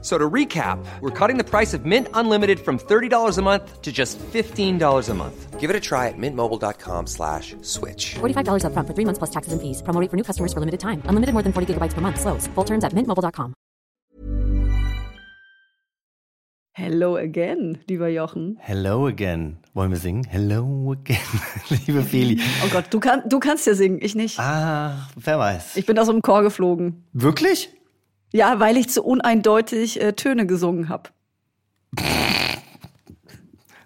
So to recap, we're cutting the price of Mint Unlimited from $30 a month to just $15 a month. Give it a try at mintmobile.com slash switch. $45 upfront for three months plus taxes and fees. Promo rate for new customers for limited time. Unlimited more than 40 gigabytes per month. Slows. Full terms at mintmobile.com. Hello again, lieber Jochen. Hello again. Wollen wir singen? Hello again, liebe Feli. Oh Gott, du, kann, du kannst ja singen, ich nicht. Ah, wer weiß. Ich bin aus dem Chor geflogen. Wirklich? Ja, weil ich zu uneindeutig äh, Töne gesungen habe.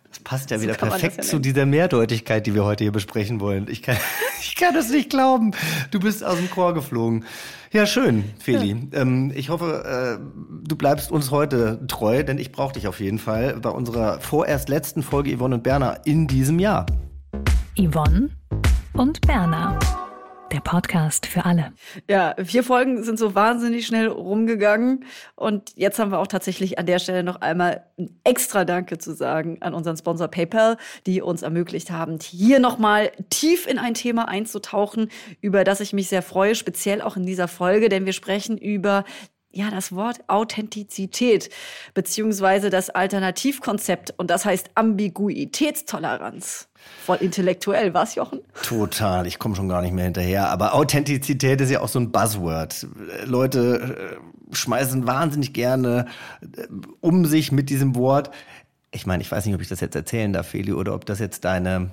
Das passt ja So wieder perfekt ja zu dieser Mehrdeutigkeit, die wir heute hier besprechen wollen. Ich kann, ich kann das nicht glauben. Du bist aus dem Chor geflogen. Ja, schön, Feli. Ähm, ich hoffe, äh, du bleibst uns heute treu, denn ich brauche dich auf jeden Fall bei unserer vorerst letzten Folge Yvonne und Berner in diesem Jahr. Yvonne und Berna. Der Podcast für alle. Ja, vier Folgen sind so wahnsinnig schnell rumgegangen. Und jetzt haben wir auch tatsächlich an der Stelle noch einmal ein extra Danke zu sagen an unseren Sponsor PayPal, die uns ermöglicht haben, hier nochmal tief in ein Thema einzutauchen, über das ich mich sehr freue, speziell auch in dieser Folge, denn wir sprechen über ja, das Wort Authentizität, beziehungsweise das Alternativkonzept, und das heißt Ambiguitätstoleranz. Voll intellektuell, was, Jochen? Total, ich komme schon gar nicht mehr hinterher. Aber Authentizität ist ja auch so ein Buzzword. Leute äh, schmeißen wahnsinnig gerne äh, um sich mit diesem Wort. Ich meine, ich weiß nicht, ob ich das jetzt erzählen darf, Feli, oder ob das jetzt deine,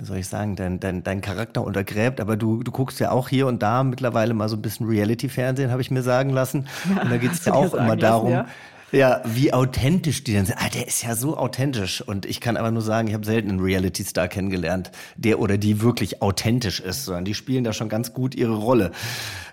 wie soll ich sagen, dein, dein, dein Charakter untergräbt. Aber du, du guckst ja auch hier und da mittlerweile mal so ein bisschen Reality-Fernsehen, habe ich mir sagen lassen. und da geht es ja auch immer lassen, darum, ja? ja, wie authentisch die denn sind. Ah, der ist ja so authentisch. Und ich kann aber nur sagen, ich habe selten einen Reality-Star kennengelernt, der oder die wirklich authentisch ist, sondern die spielen da schon ganz gut ihre Rolle.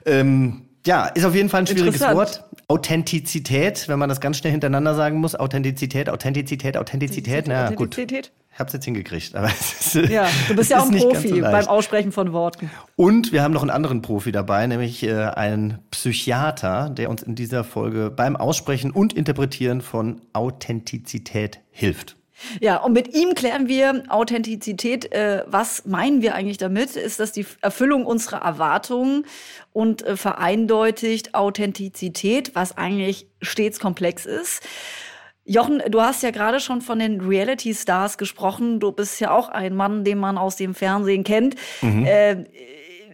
Ähm, ja, ist auf jeden Fall ein schwieriges. Wort. Authentizität, wenn man das ganz schnell hintereinander sagen muss. Authentizität, Authentizität, Authentizität. Na gut. Ich hab's jetzt hingekriegt. Aber es ist, Ja, du bist ja auch ein ganz so Profi beim. Aussprechen von Worten. Und wir haben noch einen anderen Profi dabei, nämlich äh, einen Psychiater, der uns in dieser Folge beim Aussprechen und Interpretieren von Authentizität hilft. Ja, und mit ihm klären wir Authentizität. Äh, was meinen wir eigentlich damit? Ist das die Erfüllung unserer Erwartungen und äh, vereindeutigt Authentizität, was eigentlich stets komplex ist? Jochen, du hast ja gerade schon von den Reality-Stars gesprochen. Du bist ja auch ein Mann, den man aus dem Fernsehen kennt. Äh,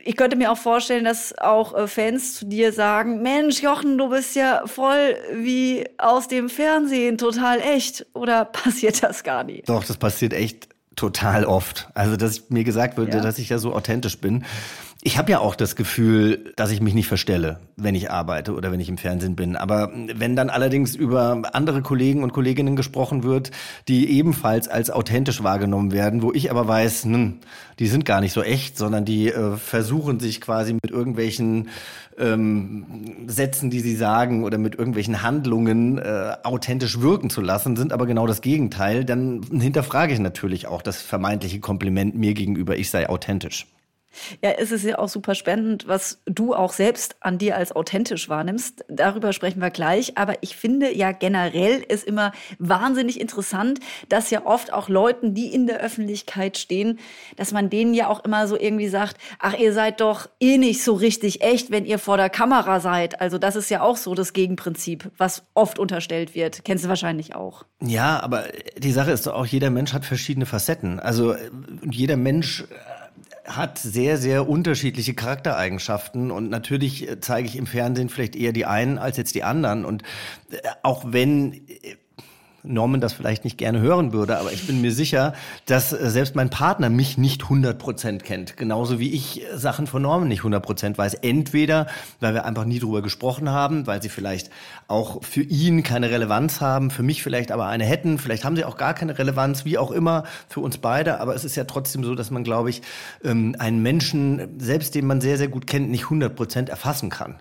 ich könnte mir auch vorstellen, dass auch äh, Fans zu dir sagen, Mensch, Jochen, du bist ja voll wie aus dem Fernsehen, total echt. Oder passiert das gar nicht? Doch, das passiert echt total oft. Also, dass mir gesagt wird, Ja. dass ich ja so authentisch bin. Ich habe ja auch das Gefühl, dass ich mich nicht verstelle, wenn ich arbeite oder wenn ich im Fernsehen bin. Aber wenn dann allerdings über andere Kollegen und Kolleginnen gesprochen wird, die ebenfalls als authentisch wahrgenommen werden, wo ich aber weiß, hm, die sind gar nicht so echt, sondern die äh, versuchen sich quasi mit irgendwelchen ähm, Sätzen, die sie sagen oder mit irgendwelchen Handlungen äh, authentisch wirken zu lassen, sind aber genau das Gegenteil, dann hinterfrage ich natürlich auch das vermeintliche Kompliment mir gegenüber, ich sei authentisch. Ja, es ist ja auch super spannend, was du auch selbst an dir als authentisch wahrnimmst. Darüber sprechen wir gleich. Aber ich finde ja generell ist immer wahnsinnig interessant, dass ja oft auch Leuten, die in der Öffentlichkeit stehen, dass man denen ja auch immer so irgendwie sagt, ach, ihr seid doch eh nicht so richtig echt, wenn ihr vor der Kamera seid. Also das ist ja auch so das Gegenprinzip, was oft unterstellt wird. Kennst du wahrscheinlich auch. Ja, aber die Sache ist doch auch, jeder Mensch hat verschiedene Facetten. Also äh, jeder Mensch hat sehr, sehr unterschiedliche Charaktereigenschaften und natürlich äh, zeige ich im Fernsehen vielleicht eher die einen als jetzt die anderen und äh, auch wenn äh, Norman das vielleicht nicht gerne hören würde, aber ich bin mir sicher, dass äh, selbst mein Partner mich nicht 100% kennt. Genauso wie ich äh, Sachen von Norman nicht 100% weiß. Entweder, weil wir einfach nie drüber gesprochen haben, weil sie vielleicht auch für ihn keine Relevanz haben, für mich vielleicht aber eine hätten. Vielleicht haben sie auch gar keine Relevanz, wie auch immer, für uns beide. Aber es ist ja trotzdem so, dass man, glaube ich, ähm, einen Menschen, selbst den man sehr, sehr gut kennt, nicht 100% erfassen kann.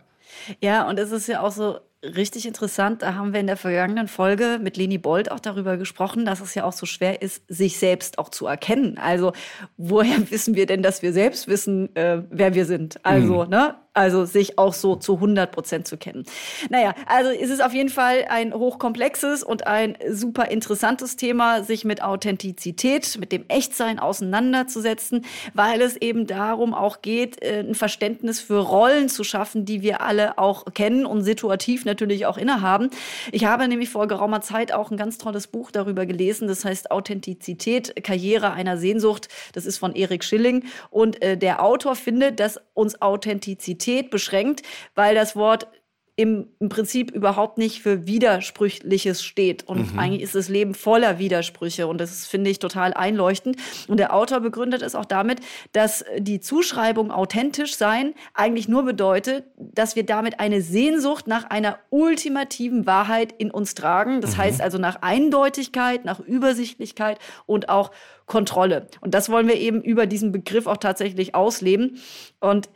Ja, und es ist ja auch so richtig interessant. Da haben wir in der vergangenen Folge mit Leni Bold auch darüber gesprochen, dass es ja auch so schwer ist, sich selbst auch zu erkennen. Also, woher wissen wir denn, dass wir selbst wissen, äh, wer wir sind? Also, ne? Also sich auch so zu 100 Prozent zu kennen. Naja, also es ist auf jeden Fall ein hochkomplexes und ein super interessantes Thema, sich mit Authentizität, mit dem Echtsein auseinanderzusetzen, weil es eben darum auch geht, äh, ein Verständnis für Rollen zu schaffen, die wir alle auch kennen und situativ natürlich auch innehaben. Ich habe nämlich vor geraumer Zeit auch ein ganz tolles Buch darüber gelesen, das heißt Authentizität, Karriere einer Sehnsucht. Das ist von Erik Schilling und äh, der Autor findet, dass uns Authentizität Identität beschränkt, weil das Wort im, im Prinzip überhaupt nicht für Widersprüchliches steht. Und mhm. eigentlich ist das Leben voller Widersprüche. Und das finde ich total einleuchtend. Und der Autor begründet es auch damit, dass die Zuschreibung authentisch sein eigentlich nur bedeutet, dass wir damit eine Sehnsucht nach einer ultimativen Wahrheit in uns tragen. Das mhm. heißt also nach Eindeutigkeit, nach Übersichtlichkeit und auch Kontrolle. Und das wollen wir eben über diesen Begriff auch tatsächlich ausleben. Und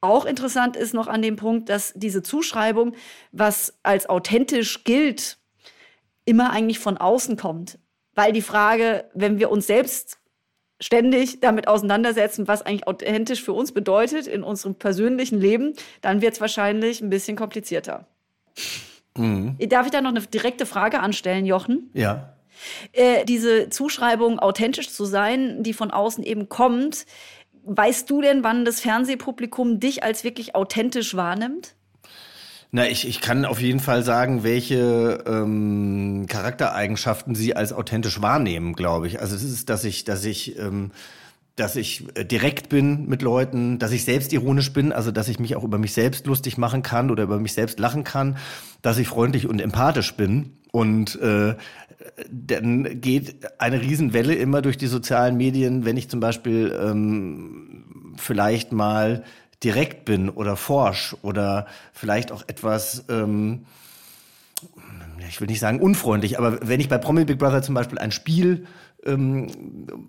auch interessant ist noch an dem Punkt, dass diese Zuschreibung, was als authentisch gilt, immer eigentlich von außen kommt. Weil die Frage, wenn wir uns selbst ständig damit auseinandersetzen, was eigentlich authentisch für uns bedeutet in unserem persönlichen Leben, dann wird es wahrscheinlich ein bisschen komplizierter. Mhm. Darf ich da noch eine direkte Frage anstellen, Jochen? Ja. Äh, diese Zuschreibung, authentisch zu sein, die von außen eben kommt, Weißt du denn, wann das Fernsehpublikum dich als wirklich authentisch wahrnimmt? Na, ich, ich kann auf jeden Fall sagen, welche ähm, Charaktereigenschaften sie als authentisch wahrnehmen, glaube ich. Also es ist, dass ich, dass ich, ähm, dass ich äh, direkt bin mit Leuten, dass ich selbstironisch bin, also dass ich mich auch über mich selbst lustig machen kann oder über mich selbst lachen kann, dass ich freundlich und empathisch bin und äh, dann geht eine Riesenwelle immer durch die sozialen Medien, wenn ich zum Beispiel ähm, vielleicht mal direkt bin oder forsch oder vielleicht auch etwas, ähm, ich will nicht sagen unfreundlich, aber wenn ich bei Promi Big Brother zum Beispiel ein Spiel ähm,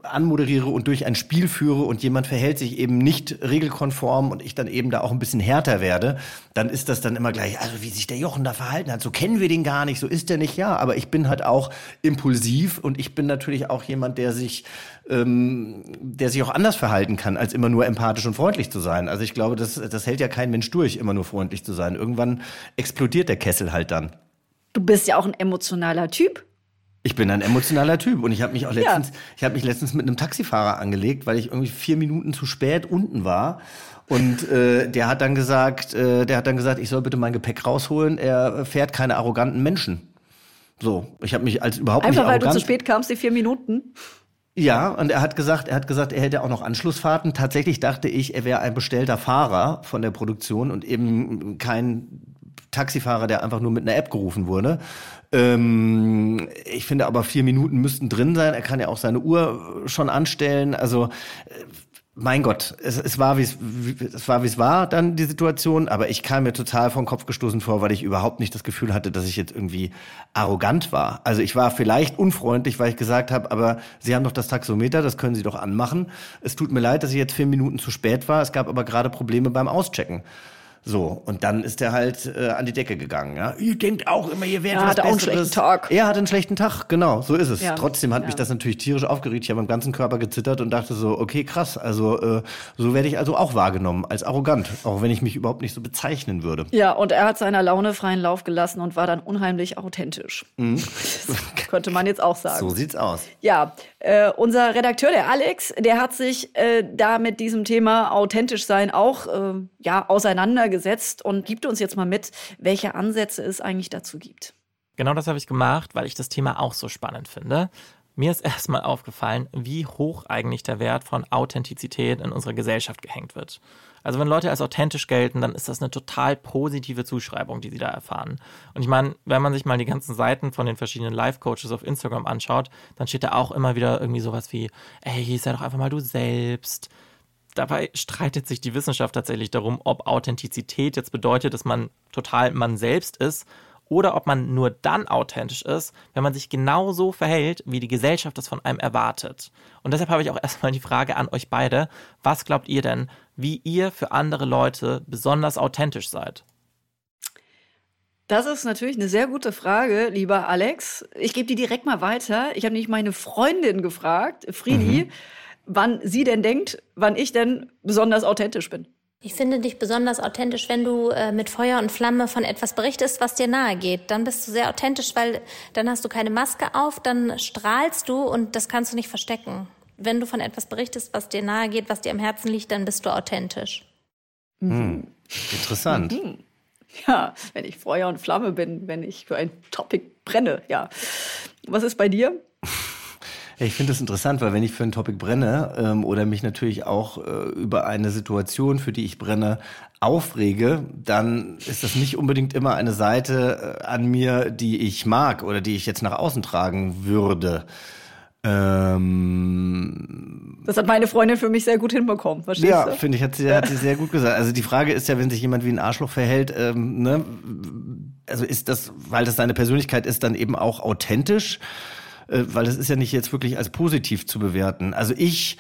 anmoderiere und durch ein Spiel führe und jemand verhält sich eben nicht regelkonform und ich dann eben da auch ein bisschen härter werde, dann ist das dann immer gleich, also wie sich der Jochen da verhalten hat, so kennen wir den gar nicht, so ist der nicht, ja, aber ich bin halt auch impulsiv und ich bin natürlich auch jemand, der sich ähm, der sich auch anders verhalten kann, als immer nur empathisch und freundlich zu sein. Also ich glaube, das, das hält ja kein Mensch durch, immer nur freundlich zu sein. Irgendwann explodiert der Kessel halt dann. Du bist ja auch ein emotionaler Typ. Ich bin ein emotionaler Typ und ich habe mich auch letztens, ja. ich habe mich letztens mit einem Taxifahrer angelegt, weil ich irgendwie vier Minuten zu spät unten war. Und äh, der hat dann gesagt, äh, der hat dann gesagt, ich soll bitte mein Gepäck rausholen. Er fährt keine arroganten Menschen. So, ich habe mich als überhaupt Einfach nicht arrogant. weil du zu spät kamst, die vier Minuten. Ja, und er hat gesagt, er hat gesagt, er hätte auch noch Anschlussfahrten. Tatsächlich dachte ich, er wäre ein bestellter Fahrer von der Produktion und eben kein Taxifahrer, der einfach nur mit einer App gerufen wurde. Ähm, ich finde aber vier Minuten müssten drin sein. Er kann ja auch seine Uhr schon anstellen. Also äh, mein Gott, es, es war wie es, es war wie es war dann die Situation, aber ich kam mir total vom Kopf gestoßen vor, weil ich überhaupt nicht das Gefühl hatte, dass ich jetzt irgendwie arrogant war. Also ich war vielleicht unfreundlich, weil ich gesagt habe, aber Sie haben doch das Taxometer, das können Sie doch anmachen. Es tut mir leid, dass ich jetzt vier Minuten zu spät war. Es gab aber gerade Probleme beim Auschecken. So, und dann ist er halt äh, an die Decke gegangen. Ja? Ihr denkt auch immer, ihr werdet ja, was hatte auch einen schlechten Tag. Er hatte einen schlechten Tag, genau, so ist es. Ja. Trotzdem hat ja. mich das natürlich tierisch aufgeregt. Ich habe am ganzen Körper gezittert und dachte so, okay, krass, also äh, so werde ich also auch wahrgenommen, als arrogant, auch wenn ich mich überhaupt nicht so bezeichnen würde. Ja, und er hat seiner Laune freien Lauf gelassen und war dann unheimlich authentisch. Mhm. könnte man jetzt auch sagen. So sieht's aus. Ja, äh, unser Redakteur, der Alex, der hat sich äh, da mit diesem Thema authentisch sein auch äh, ja, auseinandergesetzt und gibt uns jetzt mal mit, welche Ansätze es eigentlich dazu gibt. Genau das habe ich gemacht, weil ich das Thema auch so spannend finde. Mir ist erstmal aufgefallen, wie hoch eigentlich der Wert von Authentizität in unserer Gesellschaft gehängt wird. Also wenn Leute als authentisch gelten, dann ist das eine total positive Zuschreibung, die sie da erfahren. Und ich meine, wenn man sich mal die ganzen Seiten von den verschiedenen Live-Coaches auf Instagram anschaut, dann steht da auch immer wieder irgendwie sowas wie, ey, sei doch einfach mal du selbst. Dabei streitet sich die Wissenschaft tatsächlich darum, ob Authentizität jetzt bedeutet, dass man total man selbst ist oder ob man nur dann authentisch ist, wenn man sich genauso verhält, wie die Gesellschaft das von einem erwartet. Und deshalb habe ich auch erstmal die Frage an euch beide, was glaubt ihr denn, wie ihr für andere Leute besonders authentisch seid? Das ist natürlich eine sehr gute Frage, lieber Alex. Ich gebe die direkt mal weiter. Ich habe nämlich meine Freundin gefragt, Friedi, mhm. Wann sie denn denkt, wann ich denn besonders authentisch bin. Ich finde dich besonders authentisch, wenn du äh, mit Feuer und Flamme von etwas berichtest, was dir nahe geht. Dann bist du sehr authentisch, weil dann hast du keine Maske auf, dann strahlst du und das kannst du nicht verstecken. Wenn du von etwas berichtest, was dir nahe geht, was dir am Herzen liegt, dann bist du authentisch. Hm. Interessant. Mhm. Ja, wenn ich Feuer und Flamme bin, wenn ich für ein Topic brenne, ja. Was ist bei dir? Ich finde das interessant, weil wenn ich für ein Topic brenne ähm, oder mich natürlich auch äh, über eine Situation, für die ich brenne, aufrege, dann ist das nicht unbedingt immer eine Seite äh, an mir, die ich mag oder die ich jetzt nach außen tragen würde. Ähm, das hat meine Freundin für mich sehr gut hinbekommen, verstehst ja, du? Ja, finde ich, hat sie, hat sie sehr gut gesagt. Also die Frage ist ja, wenn sich jemand wie ein Arschloch verhält, ähm, ne, also ist das, weil das seine Persönlichkeit ist, dann eben auch authentisch? Äh, weil es ist ja nicht jetzt wirklich als positiv zu bewerten. Also ich,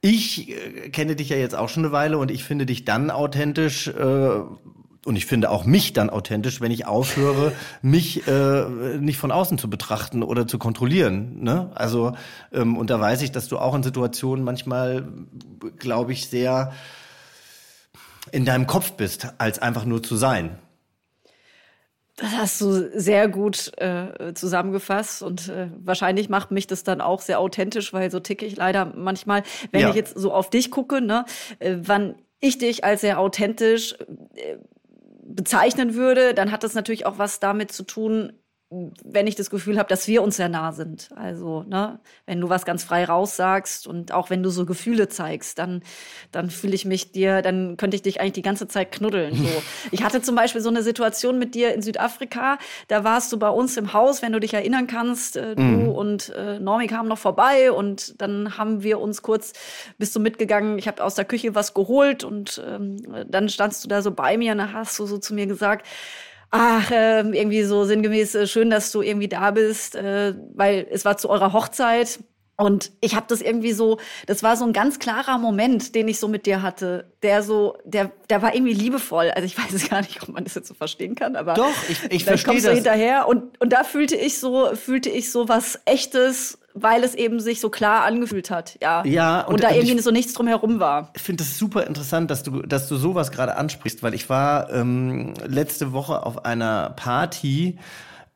ich äh, kenne dich ja jetzt auch schon eine Weile und ich finde dich dann authentisch, äh, und ich finde auch mich dann authentisch, wenn ich aufhöre, mich äh, nicht von außen zu betrachten oder zu kontrollieren. Ne? Also ähm, und da weiß ich, dass du auch in Situationen manchmal, glaube ich, sehr in deinem Kopf bist, als einfach nur zu sein. Das hast du sehr gut äh, zusammengefasst und äh, wahrscheinlich macht mich das dann auch sehr authentisch, weil so ticke ich leider manchmal, wenn ja. ich jetzt so auf dich gucke, ne, äh, wann ich dich als sehr authentisch äh, bezeichnen würde, dann hat das natürlich auch was damit zu tun, wenn ich das Gefühl habe, dass wir uns sehr nah sind. Also, ne, wenn du was ganz frei raussagst und auch wenn du so Gefühle zeigst, dann, dann fühle ich mich dir, dann könnte ich dich eigentlich die ganze Zeit knuddeln. So. Ich hatte zum Beispiel so eine Situation mit dir in Südafrika, da warst du bei uns im Haus, wenn du dich erinnern kannst, äh, du mhm. und äh, Normi kamen noch vorbei und dann haben wir uns kurz, bist du mitgegangen, ich habe aus der Küche was geholt und ähm, dann standst du da so bei mir und dann hast du so zu mir gesagt, ach, äh, irgendwie so sinngemäß, äh, schön, dass du irgendwie da bist, äh, weil es war zu eurer Hochzeit. Und ich habe das irgendwie so, das war so ein ganz klarer Moment, den ich so mit dir hatte, der so, der, der war irgendwie liebevoll. Also ich weiß es gar nicht, ob man das jetzt so verstehen kann, aber doch, ich, ich verstehe das. hinterher und und da fühlte ich so, fühlte ich so was Echtes, weil es eben sich so klar angefühlt hat, ja. Ja. Und, und da irgendwie ich, so nichts drumherum war. Ich finde es super interessant, dass du, dass du sowas gerade ansprichst, weil ich war ähm, letzte Woche auf einer Party,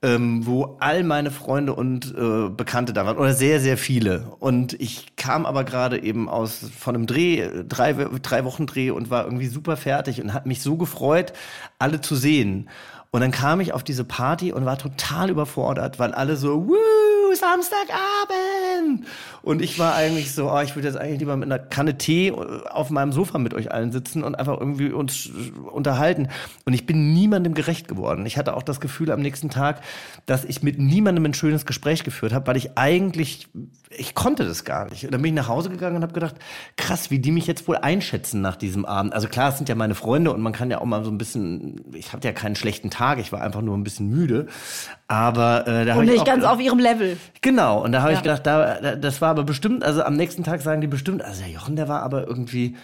ähm, wo all meine Freunde und äh, Bekannte da waren oder sehr sehr viele und ich kam aber gerade eben aus von einem Dreh drei drei Wochen Dreh und war irgendwie super fertig und hat mich so gefreut alle zu sehen und dann kam ich auf diese Party und war total überfordert weil alle so Woo! Samstagabend. Und ich war eigentlich so, oh, ich würde jetzt eigentlich lieber mit einer Kanne Tee auf meinem Sofa mit euch allen sitzen und einfach irgendwie uns unterhalten. Und ich bin niemandem gerecht geworden. Ich hatte auch das Gefühl am nächsten Tag, dass ich mit niemandem ein schönes Gespräch geführt habe, weil ich eigentlich, ich konnte das gar nicht. Und dann bin ich nach Hause gegangen und habe gedacht, krass, wie die mich jetzt wohl einschätzen nach diesem Abend. Also klar, es sind ja meine Freunde und man kann ja auch mal so ein bisschen, ich hatte ja keinen schlechten Tag, ich war einfach nur ein bisschen müde. Aber äh, da habe ich nicht ganz auf ihrem Level. Genau, und da habe ja. ich gedacht, da, das war aber bestimmt, also am nächsten Tag sagen die bestimmt, also der Jochen, der war aber irgendwie,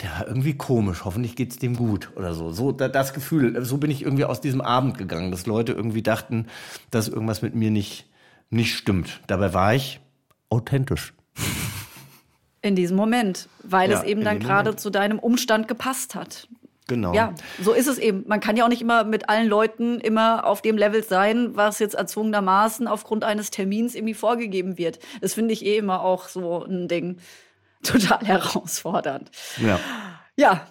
der war irgendwie komisch, hoffentlich geht's dem gut oder so. So das Gefühl, so bin ich irgendwie aus diesem Abend gegangen, dass Leute irgendwie dachten, dass irgendwas mit mir nicht, nicht stimmt. Dabei war ich authentisch. In diesem Moment, weil ja, es eben dann gerade zu deinem Umstand gepasst hat. Genau. Ja, so ist es eben. Man kann ja auch nicht immer mit allen Leuten immer auf dem Level sein, was jetzt erzwungenermaßen aufgrund eines Termins irgendwie vorgegeben wird. Das finde ich eh immer auch so ein Ding total herausfordernd. Ja. Ja.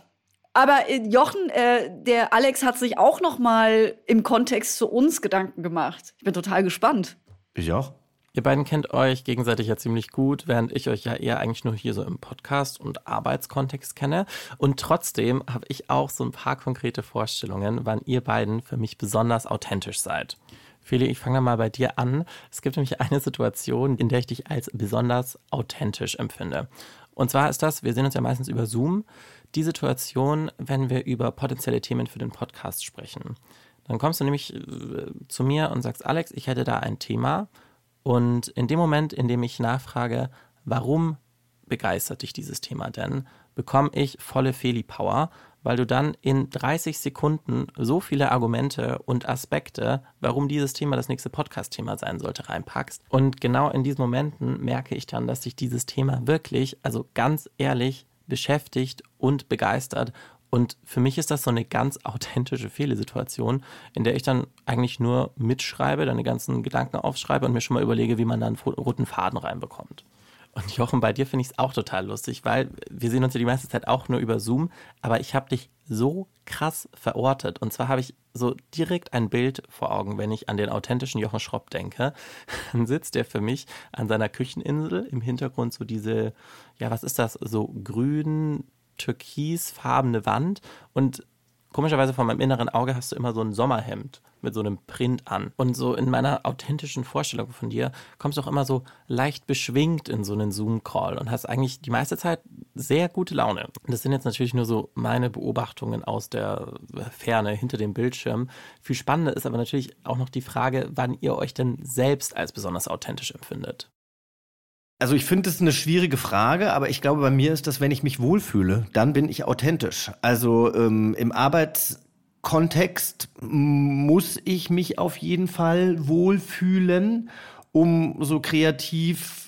Aber äh, Jochen, äh, der Alex hat sich auch noch mal im Kontext zu uns Gedanken gemacht. Ich bin total gespannt. Ich auch. Ihr beiden kennt euch gegenseitig ja ziemlich gut, während ich euch ja eher eigentlich nur hier so im Podcast und Arbeitskontext kenne. Und trotzdem habe ich auch so ein paar konkrete Vorstellungen, wann ihr beiden für mich besonders authentisch seid. Feli, ich fange mal bei dir an. Es gibt nämlich eine Situation, in der ich dich als besonders authentisch empfinde. Und zwar ist das, wir sehen uns ja meistens über Zoom, die Situation, wenn wir über potenzielle Themen für den Podcast sprechen. Dann kommst du nämlich äh, zu mir und sagst, Alex, ich hätte da ein Thema und in dem Moment, in dem ich nachfrage, warum begeistert dich dieses Thema denn, bekomme ich volle Feli-Power, weil du dann in 30 Sekunden so viele Argumente und Aspekte, warum dieses Thema das nächste Podcast-Thema sein sollte, reinpackst. Und genau in diesen Momenten merke ich dann, dass sich dieses Thema wirklich, also ganz ehrlich, beschäftigt und begeistert Und für mich ist das so eine ganz authentische Fehlesituation, in der ich dann eigentlich nur mitschreibe, die ganzen Gedanken aufschreibe und mir schon mal überlege, wie man dann einen roten Faden reinbekommt. Und Jochen, bei dir finde ich es auch total lustig, weil wir sehen uns ja die meiste Zeit auch nur über Zoom, aber ich habe dich so krass verortet. Und zwar habe ich so direkt ein Bild vor Augen, wenn ich an den authentischen Jochen Schropp denke. Dann sitzt er für mich an seiner Kücheninsel, im Hintergrund so diese, ja, was ist das, so grün, türkisfarbene Wand und komischerweise von meinem inneren Auge hast du immer so ein Sommerhemd mit so einem Print an. Und so in meiner authentischen Vorstellung von dir kommst du auch immer so leicht beschwingt in so einen Zoom-Call und hast eigentlich die meiste Zeit sehr gute Laune. Das sind jetzt natürlich nur so meine Beobachtungen aus der Ferne hinter dem Bildschirm. Viel spannender ist aber natürlich auch noch die Frage, wann ihr euch denn selbst als besonders authentisch empfindet. Also ich finde es eine schwierige Frage, aber ich glaube, bei mir ist das, wenn ich mich wohlfühle, dann bin ich authentisch. Also ähm, im Arbeitskontext muss ich mich auf jeden Fall wohlfühlen, um so kreativ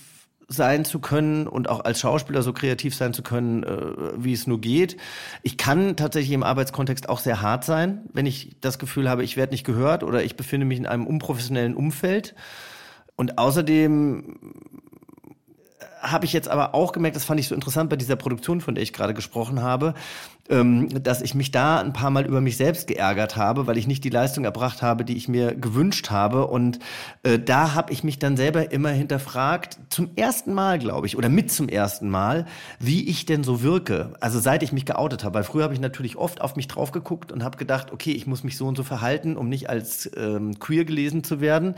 sein zu können und auch als Schauspieler so kreativ sein zu können, äh, wie es nur geht. Ich kann tatsächlich im Arbeitskontext auch sehr hart sein, wenn ich das Gefühl habe, ich werde nicht gehört oder ich befinde mich in einem unprofessionellen Umfeld. Und außerdem habe ich jetzt aber auch gemerkt, das fand ich so interessant bei dieser Produktion, von der ich gerade gesprochen habe, dass ich mich da ein paar Mal über mich selbst geärgert habe, weil ich nicht die Leistung erbracht habe, die ich mir gewünscht habe. Und äh, da habe ich mich dann selber immer hinterfragt, zum ersten Mal, glaube ich, oder mit zum ersten Mal, wie ich denn so wirke. Also seit ich mich geoutet habe. Weil früher habe ich natürlich oft auf mich drauf geguckt und habe gedacht, okay, ich muss mich so und so verhalten, um nicht als ähm, queer gelesen zu werden.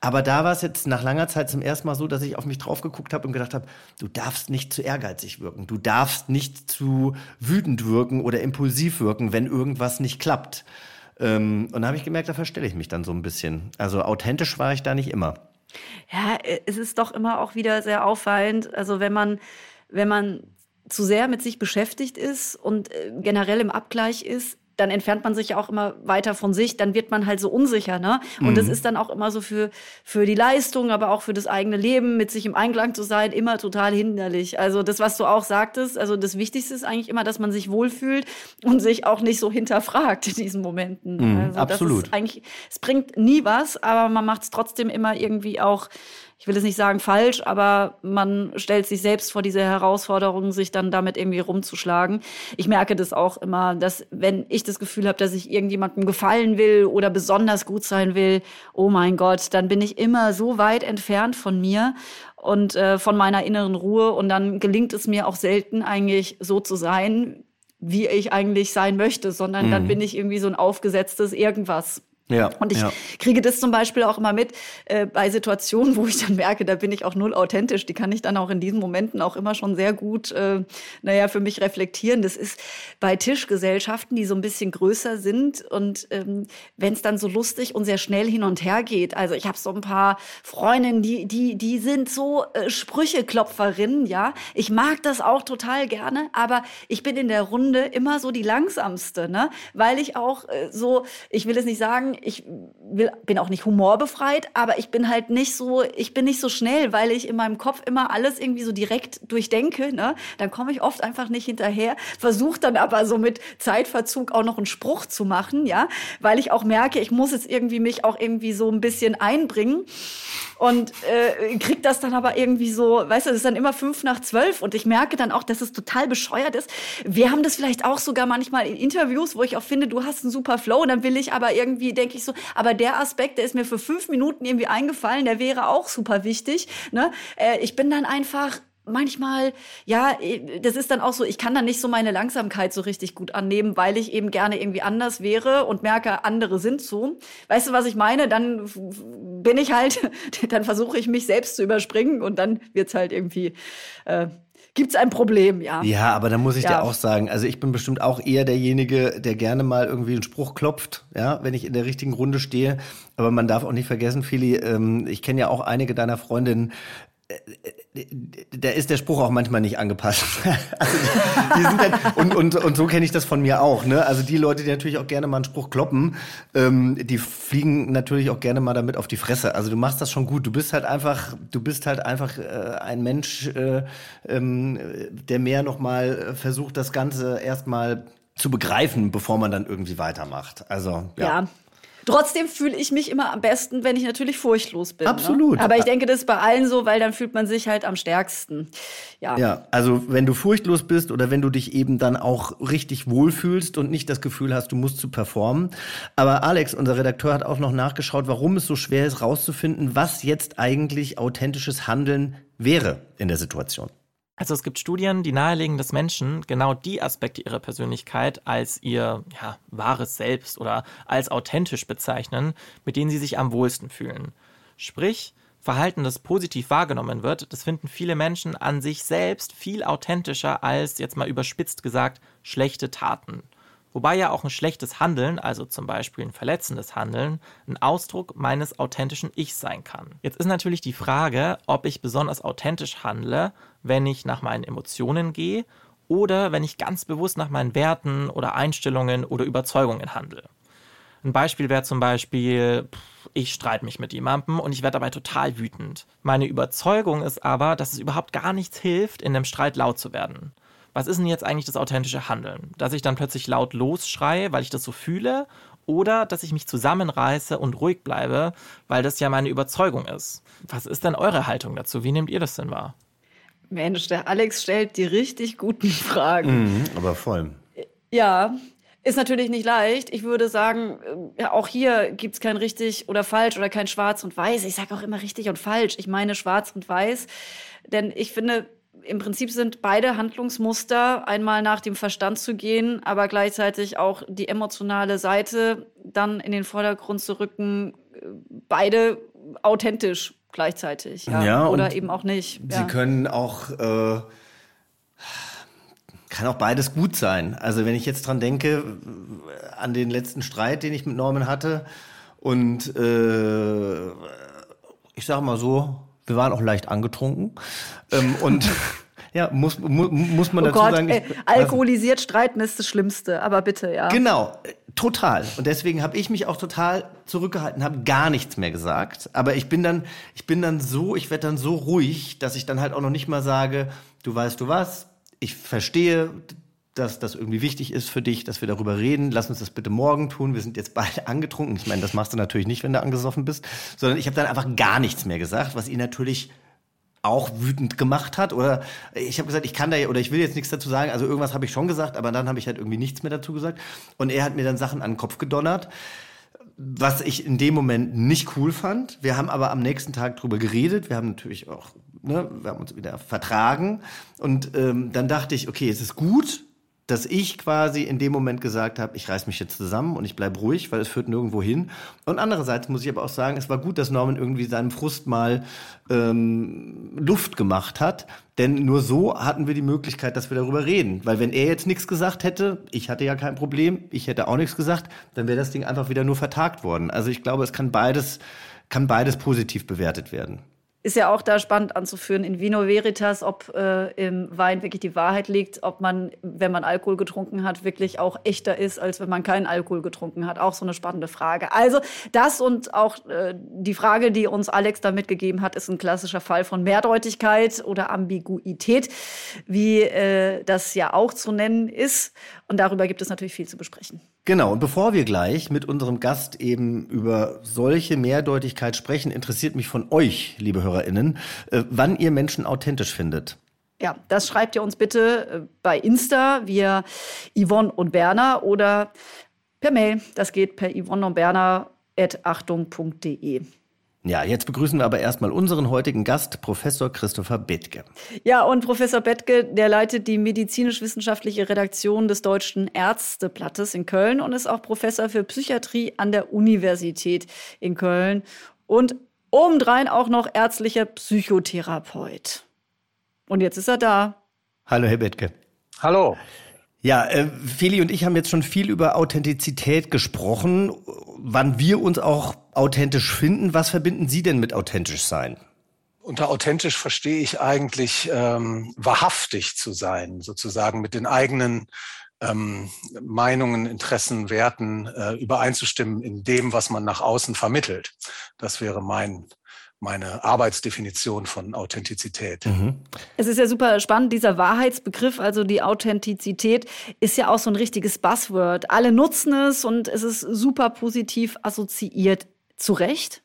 Aber da war es jetzt nach langer Zeit zum ersten Mal so, dass ich auf mich drauf geguckt habe und gedacht habe, du darfst nicht zu ehrgeizig wirken. Du darfst nicht zu wütend wirken wirken oder impulsiv wirken, wenn irgendwas nicht klappt. Ähm, und da habe ich gemerkt, da verstelle ich mich dann so ein bisschen. Also authentisch war ich da nicht immer. Ja, es ist doch immer auch wieder sehr auffallend. Also wenn man, wenn man zu sehr mit sich beschäftigt ist und äh, generell im Abgleich ist, dann entfernt man sich ja auch immer weiter von sich, dann wird man halt so unsicher, ne? Und mhm. das ist dann auch immer so für, für die Leistung, aber auch für das eigene Leben, mit sich im Einklang zu sein, immer total hinderlich. Also das, was du auch sagtest, also das Wichtigste ist eigentlich immer, dass man sich wohlfühlt und sich auch nicht so hinterfragt in diesen Momenten. Mhm, also absolut. eigentlich, es bringt nie was, aber man macht es trotzdem immer irgendwie auch ich will es nicht sagen falsch, aber man stellt sich selbst vor diese Herausforderung, sich dann damit irgendwie rumzuschlagen. Ich merke das auch immer, dass wenn ich das Gefühl habe, dass ich irgendjemandem gefallen will oder besonders gut sein will, oh mein Gott, dann bin ich immer so weit entfernt von mir und äh, von meiner inneren Ruhe und dann gelingt es mir auch selten eigentlich so zu sein, wie ich eigentlich sein möchte, sondern mhm. dann bin ich irgendwie so ein aufgesetztes irgendwas. Ja, und ich ja. kriege das zum Beispiel auch immer mit äh, bei Situationen, wo ich dann merke, da bin ich auch null authentisch. Die kann ich dann auch in diesen Momenten auch immer schon sehr gut, äh, naja, für mich reflektieren. Das ist bei Tischgesellschaften, die so ein bisschen größer sind und ähm, wenn es dann so lustig und sehr schnell hin und her geht. Also ich habe so ein paar Freundinnen, die die die sind so äh, Sprücheklopferinnen, ja. Ich mag das auch total gerne, aber ich bin in der Runde immer so die langsamste, ne, weil ich auch äh, so, ich will es nicht sagen ich will, bin auch nicht humorbefreit, aber ich bin halt nicht so, ich bin nicht so schnell, weil ich in meinem Kopf immer alles irgendwie so direkt durchdenke. Ne? Dann komme ich oft einfach nicht hinterher, versuche dann aber so mit Zeitverzug auch noch einen Spruch zu machen, ja, weil ich auch merke, ich muss jetzt irgendwie mich auch irgendwie so ein bisschen einbringen und äh, krieg das dann aber irgendwie so, weißt du, es ist dann immer fünf nach zwölf und ich merke dann auch, dass es total bescheuert ist. Wir haben das vielleicht auch sogar manchmal in Interviews, wo ich auch finde, du hast einen super Flow und dann will ich aber irgendwie, denke ich so, aber der Aspekt, der ist mir für fünf Minuten irgendwie eingefallen, der wäre auch super wichtig. Ne? Äh, ich bin dann einfach manchmal, ja, das ist dann auch so, ich kann dann nicht so meine Langsamkeit so richtig gut annehmen, weil ich eben gerne irgendwie anders wäre und merke, andere sind so. Weißt du, was ich meine? Dann bin ich halt, dann versuche ich mich selbst zu überspringen und dann wird's halt irgendwie, äh, gibt's ein Problem, ja. Ja, aber da muss ich ja. dir auch sagen, also ich bin bestimmt auch eher derjenige, der gerne mal irgendwie einen Spruch klopft, ja, wenn ich in der richtigen Runde stehe. Aber man darf auch nicht vergessen, Fili, ähm, ich kenne ja auch einige deiner Freundinnen, da ist der Spruch auch manchmal nicht angepasst. also die, die dann, und, und, und so kenne ich das von mir auch. Ne? Also die Leute, die natürlich auch gerne mal einen Spruch kloppen, ähm, die fliegen natürlich auch gerne mal damit auf die Fresse. Also du machst das schon gut. Du bist halt einfach, du bist halt einfach äh, ein Mensch, äh, ähm, der mehr noch mal versucht, das Ganze erstmal zu begreifen, bevor man dann irgendwie weitermacht. Also ja. ja. Trotzdem fühle ich mich immer am besten, wenn ich natürlich furchtlos bin. Absolut. Ne? Aber ich denke, das ist bei allen so, weil dann fühlt man sich halt am stärksten. Ja. Ja, also wenn du furchtlos bist oder wenn du dich eben dann auch richtig wohlfühlst und nicht das Gefühl hast, du musst zu performen. Aber Alex, unser Redakteur, hat auch noch nachgeschaut, warum es so schwer ist, rauszufinden, was jetzt eigentlich authentisches Handeln wäre in der Situation. Also es gibt Studien, die nahelegen, dass Menschen genau die Aspekte ihrer Persönlichkeit als ihr ja, wahres Selbst oder als authentisch bezeichnen, mit denen sie sich am wohlsten fühlen. Sprich, Verhalten, das positiv wahrgenommen wird, das finden viele Menschen an sich selbst viel authentischer als, jetzt mal überspitzt gesagt, schlechte Taten. Wobei ja auch ein schlechtes Handeln, also zum Beispiel ein verletzendes Handeln, ein Ausdruck meines authentischen Ichs sein kann. Jetzt ist natürlich die Frage, ob ich besonders authentisch handle, wenn ich nach meinen Emotionen gehe oder wenn ich ganz bewusst nach meinen Werten oder Einstellungen oder Überzeugungen handle. Ein Beispiel wäre zum Beispiel, ich streite mich mit jemandem und ich werde dabei total wütend. Meine Überzeugung ist aber, dass es überhaupt gar nichts hilft, in einem Streit laut zu werden was ist denn jetzt eigentlich das authentische Handeln? Dass ich dann plötzlich laut losschreie, weil ich das so fühle? Oder dass ich mich zusammenreiße und ruhig bleibe, weil das ja meine Überzeugung ist? Was ist denn eure Haltung dazu? Wie nehmt ihr das denn wahr? Mensch, der Alex stellt die richtig guten Fragen. Mhm, aber voll. Ja, ist natürlich nicht leicht. Ich würde sagen, äh, ja, auch hier gibt es kein richtig oder falsch oder kein schwarz und weiß. Ich sage auch immer richtig und falsch. Ich meine schwarz und weiß. Denn ich finde, im Prinzip sind beide Handlungsmuster, einmal nach dem Verstand zu gehen, aber gleichzeitig auch die emotionale Seite dann in den Vordergrund zu rücken, beide authentisch gleichzeitig. Ja, ja oder eben auch nicht. Sie ja. können auch, äh, kann auch beides gut sein. Also wenn ich jetzt dran denke, an den letzten Streit, den ich mit Norman hatte und äh, ich sage mal so, wir waren auch leicht angetrunken. Ähm, und ja, muss, mu, muss man oh dazu Gott, sagen. Ey, alkoholisiert streiten ist das Schlimmste, aber bitte, ja. Genau, total. Und deswegen habe ich mich auch total zurückgehalten, habe gar nichts mehr gesagt. Aber ich bin dann, ich bin dann so, ich werde dann so ruhig, dass ich dann halt auch noch nicht mal sage, du weißt du was, ich verstehe, dass das irgendwie wichtig ist für dich, dass wir darüber reden. Lass uns das bitte morgen tun. Wir sind jetzt beide angetrunken. Ich meine, das machst du natürlich nicht, wenn du angesoffen bist, sondern ich habe dann einfach gar nichts mehr gesagt, was ihn natürlich auch wütend gemacht hat oder? Ich habe gesagt, ich kann da oder ich will jetzt nichts dazu sagen, also irgendwas habe ich schon gesagt, aber dann habe ich halt irgendwie nichts mehr dazu gesagt. Und er hat mir dann Sachen an den Kopf gedonnert, was ich in dem Moment nicht cool fand. Wir haben aber am nächsten Tag drüber geredet, wir haben natürlich auch, ne, wir haben uns wieder vertragen. Und ähm, dann dachte ich, okay, es ist gut, dass ich quasi in dem Moment gesagt habe, ich reiß mich jetzt zusammen und ich bleib ruhig, weil es führt nirgendwo hin. Und andererseits muss ich aber auch sagen, es war gut, dass Norman irgendwie seinem Frust mal ähm, Luft gemacht hat, denn nur so hatten wir die Möglichkeit, dass wir darüber reden. Weil wenn er jetzt nichts gesagt hätte, ich hatte ja kein Problem, ich hätte auch nichts gesagt, dann wäre das Ding einfach wieder nur vertagt worden. Also ich glaube, es kann beides, kann beides positiv bewertet werden ist ja auch da spannend anzuführen, in Vino Veritas, ob äh, im Wein wirklich die Wahrheit liegt, ob man, wenn man Alkohol getrunken hat, wirklich auch echter ist, als wenn man keinen Alkohol getrunken hat. Auch so eine spannende Frage. Also das und auch äh, die Frage, die uns Alex da mitgegeben hat, ist ein klassischer Fall von Mehrdeutigkeit oder Ambiguität, wie äh, das ja auch zu nennen ist. Und darüber gibt es natürlich viel zu besprechen. Genau, und bevor wir gleich mit unserem Gast eben über solche Mehrdeutigkeit sprechen, interessiert mich von euch, liebe HörerInnen, äh, wann ihr Menschen authentisch findet. Ja, das schreibt ihr uns bitte äh, bei Insta via Yvonne und Berner oder per Mail. Das geht per Yvonne Ja, jetzt begrüßen wir aber erstmal unseren heutigen Gast, Professor Christopher Bettke. Ja, und Professor Bettke, der leitet die medizinisch-wissenschaftliche Redaktion des Deutschen Ärzteblattes in Köln und ist auch Professor für Psychiatrie an der Universität in Köln und obendrein auch noch ärztlicher Psychotherapeut. Und jetzt ist er da. Hallo, Herr Bettke. Hallo. Ja, äh, Feli und ich haben jetzt schon viel über Authentizität gesprochen, wann wir uns auch authentisch finden. Was verbinden Sie denn mit authentisch sein? Unter authentisch verstehe ich eigentlich ähm, wahrhaftig zu sein, sozusagen mit den eigenen ähm, Meinungen, Interessen, Werten äh, übereinzustimmen in dem, was man nach außen vermittelt. Das wäre mein meine Arbeitsdefinition von Authentizität. Mhm. Es ist ja super spannend, dieser Wahrheitsbegriff, also die Authentizität, ist ja auch so ein richtiges Buzzword. Alle nutzen es und es ist super positiv assoziiert. Zu Recht?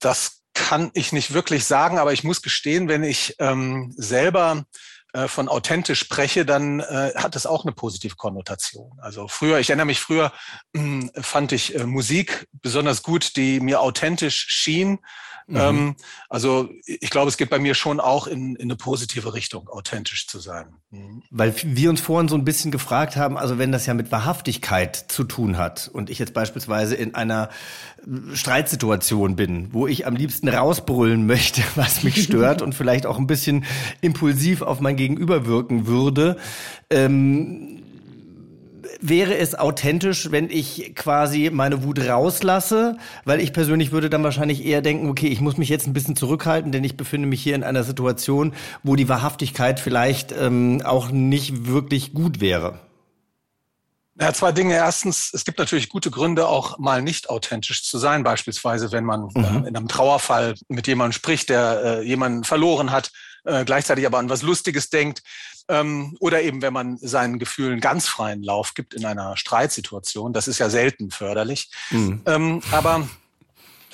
Das kann ich nicht wirklich sagen, aber ich muss gestehen, wenn ich ähm, selber äh, von authentisch spreche, dann äh, hat es auch eine positive Konnotation. Also früher, ich erinnere mich früher, mh, fand ich äh, Musik besonders gut, die mir authentisch schien. Mhm. Ähm, also ich glaube, es geht bei mir schon auch in, in eine positive Richtung, authentisch zu sein. Mhm. Weil wir uns vorhin so ein bisschen gefragt haben, also wenn das ja mit Wahrhaftigkeit zu tun hat und ich jetzt beispielsweise in einer äh, Streitsituation bin, wo ich am liebsten rausbrüllen möchte, was mich stört und vielleicht auch ein bisschen impulsiv auf mein Gegenüber wirken würde, ähm, wäre es authentisch, wenn ich quasi meine Wut rauslasse? Weil ich persönlich würde dann wahrscheinlich eher denken, okay, ich muss mich jetzt ein bisschen zurückhalten, denn ich befinde mich hier in einer Situation, wo die Wahrhaftigkeit vielleicht ähm, auch nicht wirklich gut wäre. Ja, zwei Dinge. Erstens, es gibt natürlich gute Gründe, auch mal nicht authentisch zu sein. Beispielsweise, wenn man mhm. äh, in einem Trauerfall mit jemandem spricht, der äh, jemanden verloren hat, äh, gleichzeitig aber an was Lustiges denkt. Ähm, oder eben, wenn man seinen Gefühlen ganz freien Lauf gibt in einer Streitsituation. Das ist ja selten förderlich. Mhm. Ähm, aber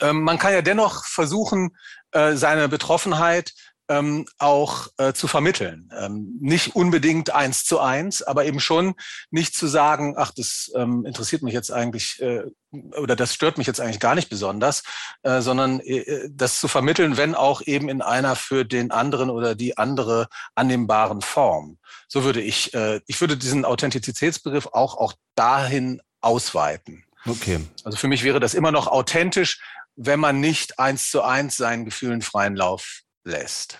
ähm, man kann ja dennoch versuchen, äh, seine Betroffenheit ähm, auch äh, zu vermitteln. Ähm, nicht unbedingt eins zu eins, aber eben schon nicht zu sagen, ach, das ähm, interessiert mich jetzt eigentlich äh, oder das stört mich jetzt eigentlich gar nicht besonders, äh, sondern äh, das zu vermitteln, wenn auch eben in einer für den anderen oder die andere annehmbaren Form. So würde ich, äh, ich würde diesen Authentizitätsbegriff auch, auch dahin ausweiten. Okay. Also für mich wäre das immer noch authentisch, wenn man nicht eins zu eins seinen Gefühlen freien Lauf lässt.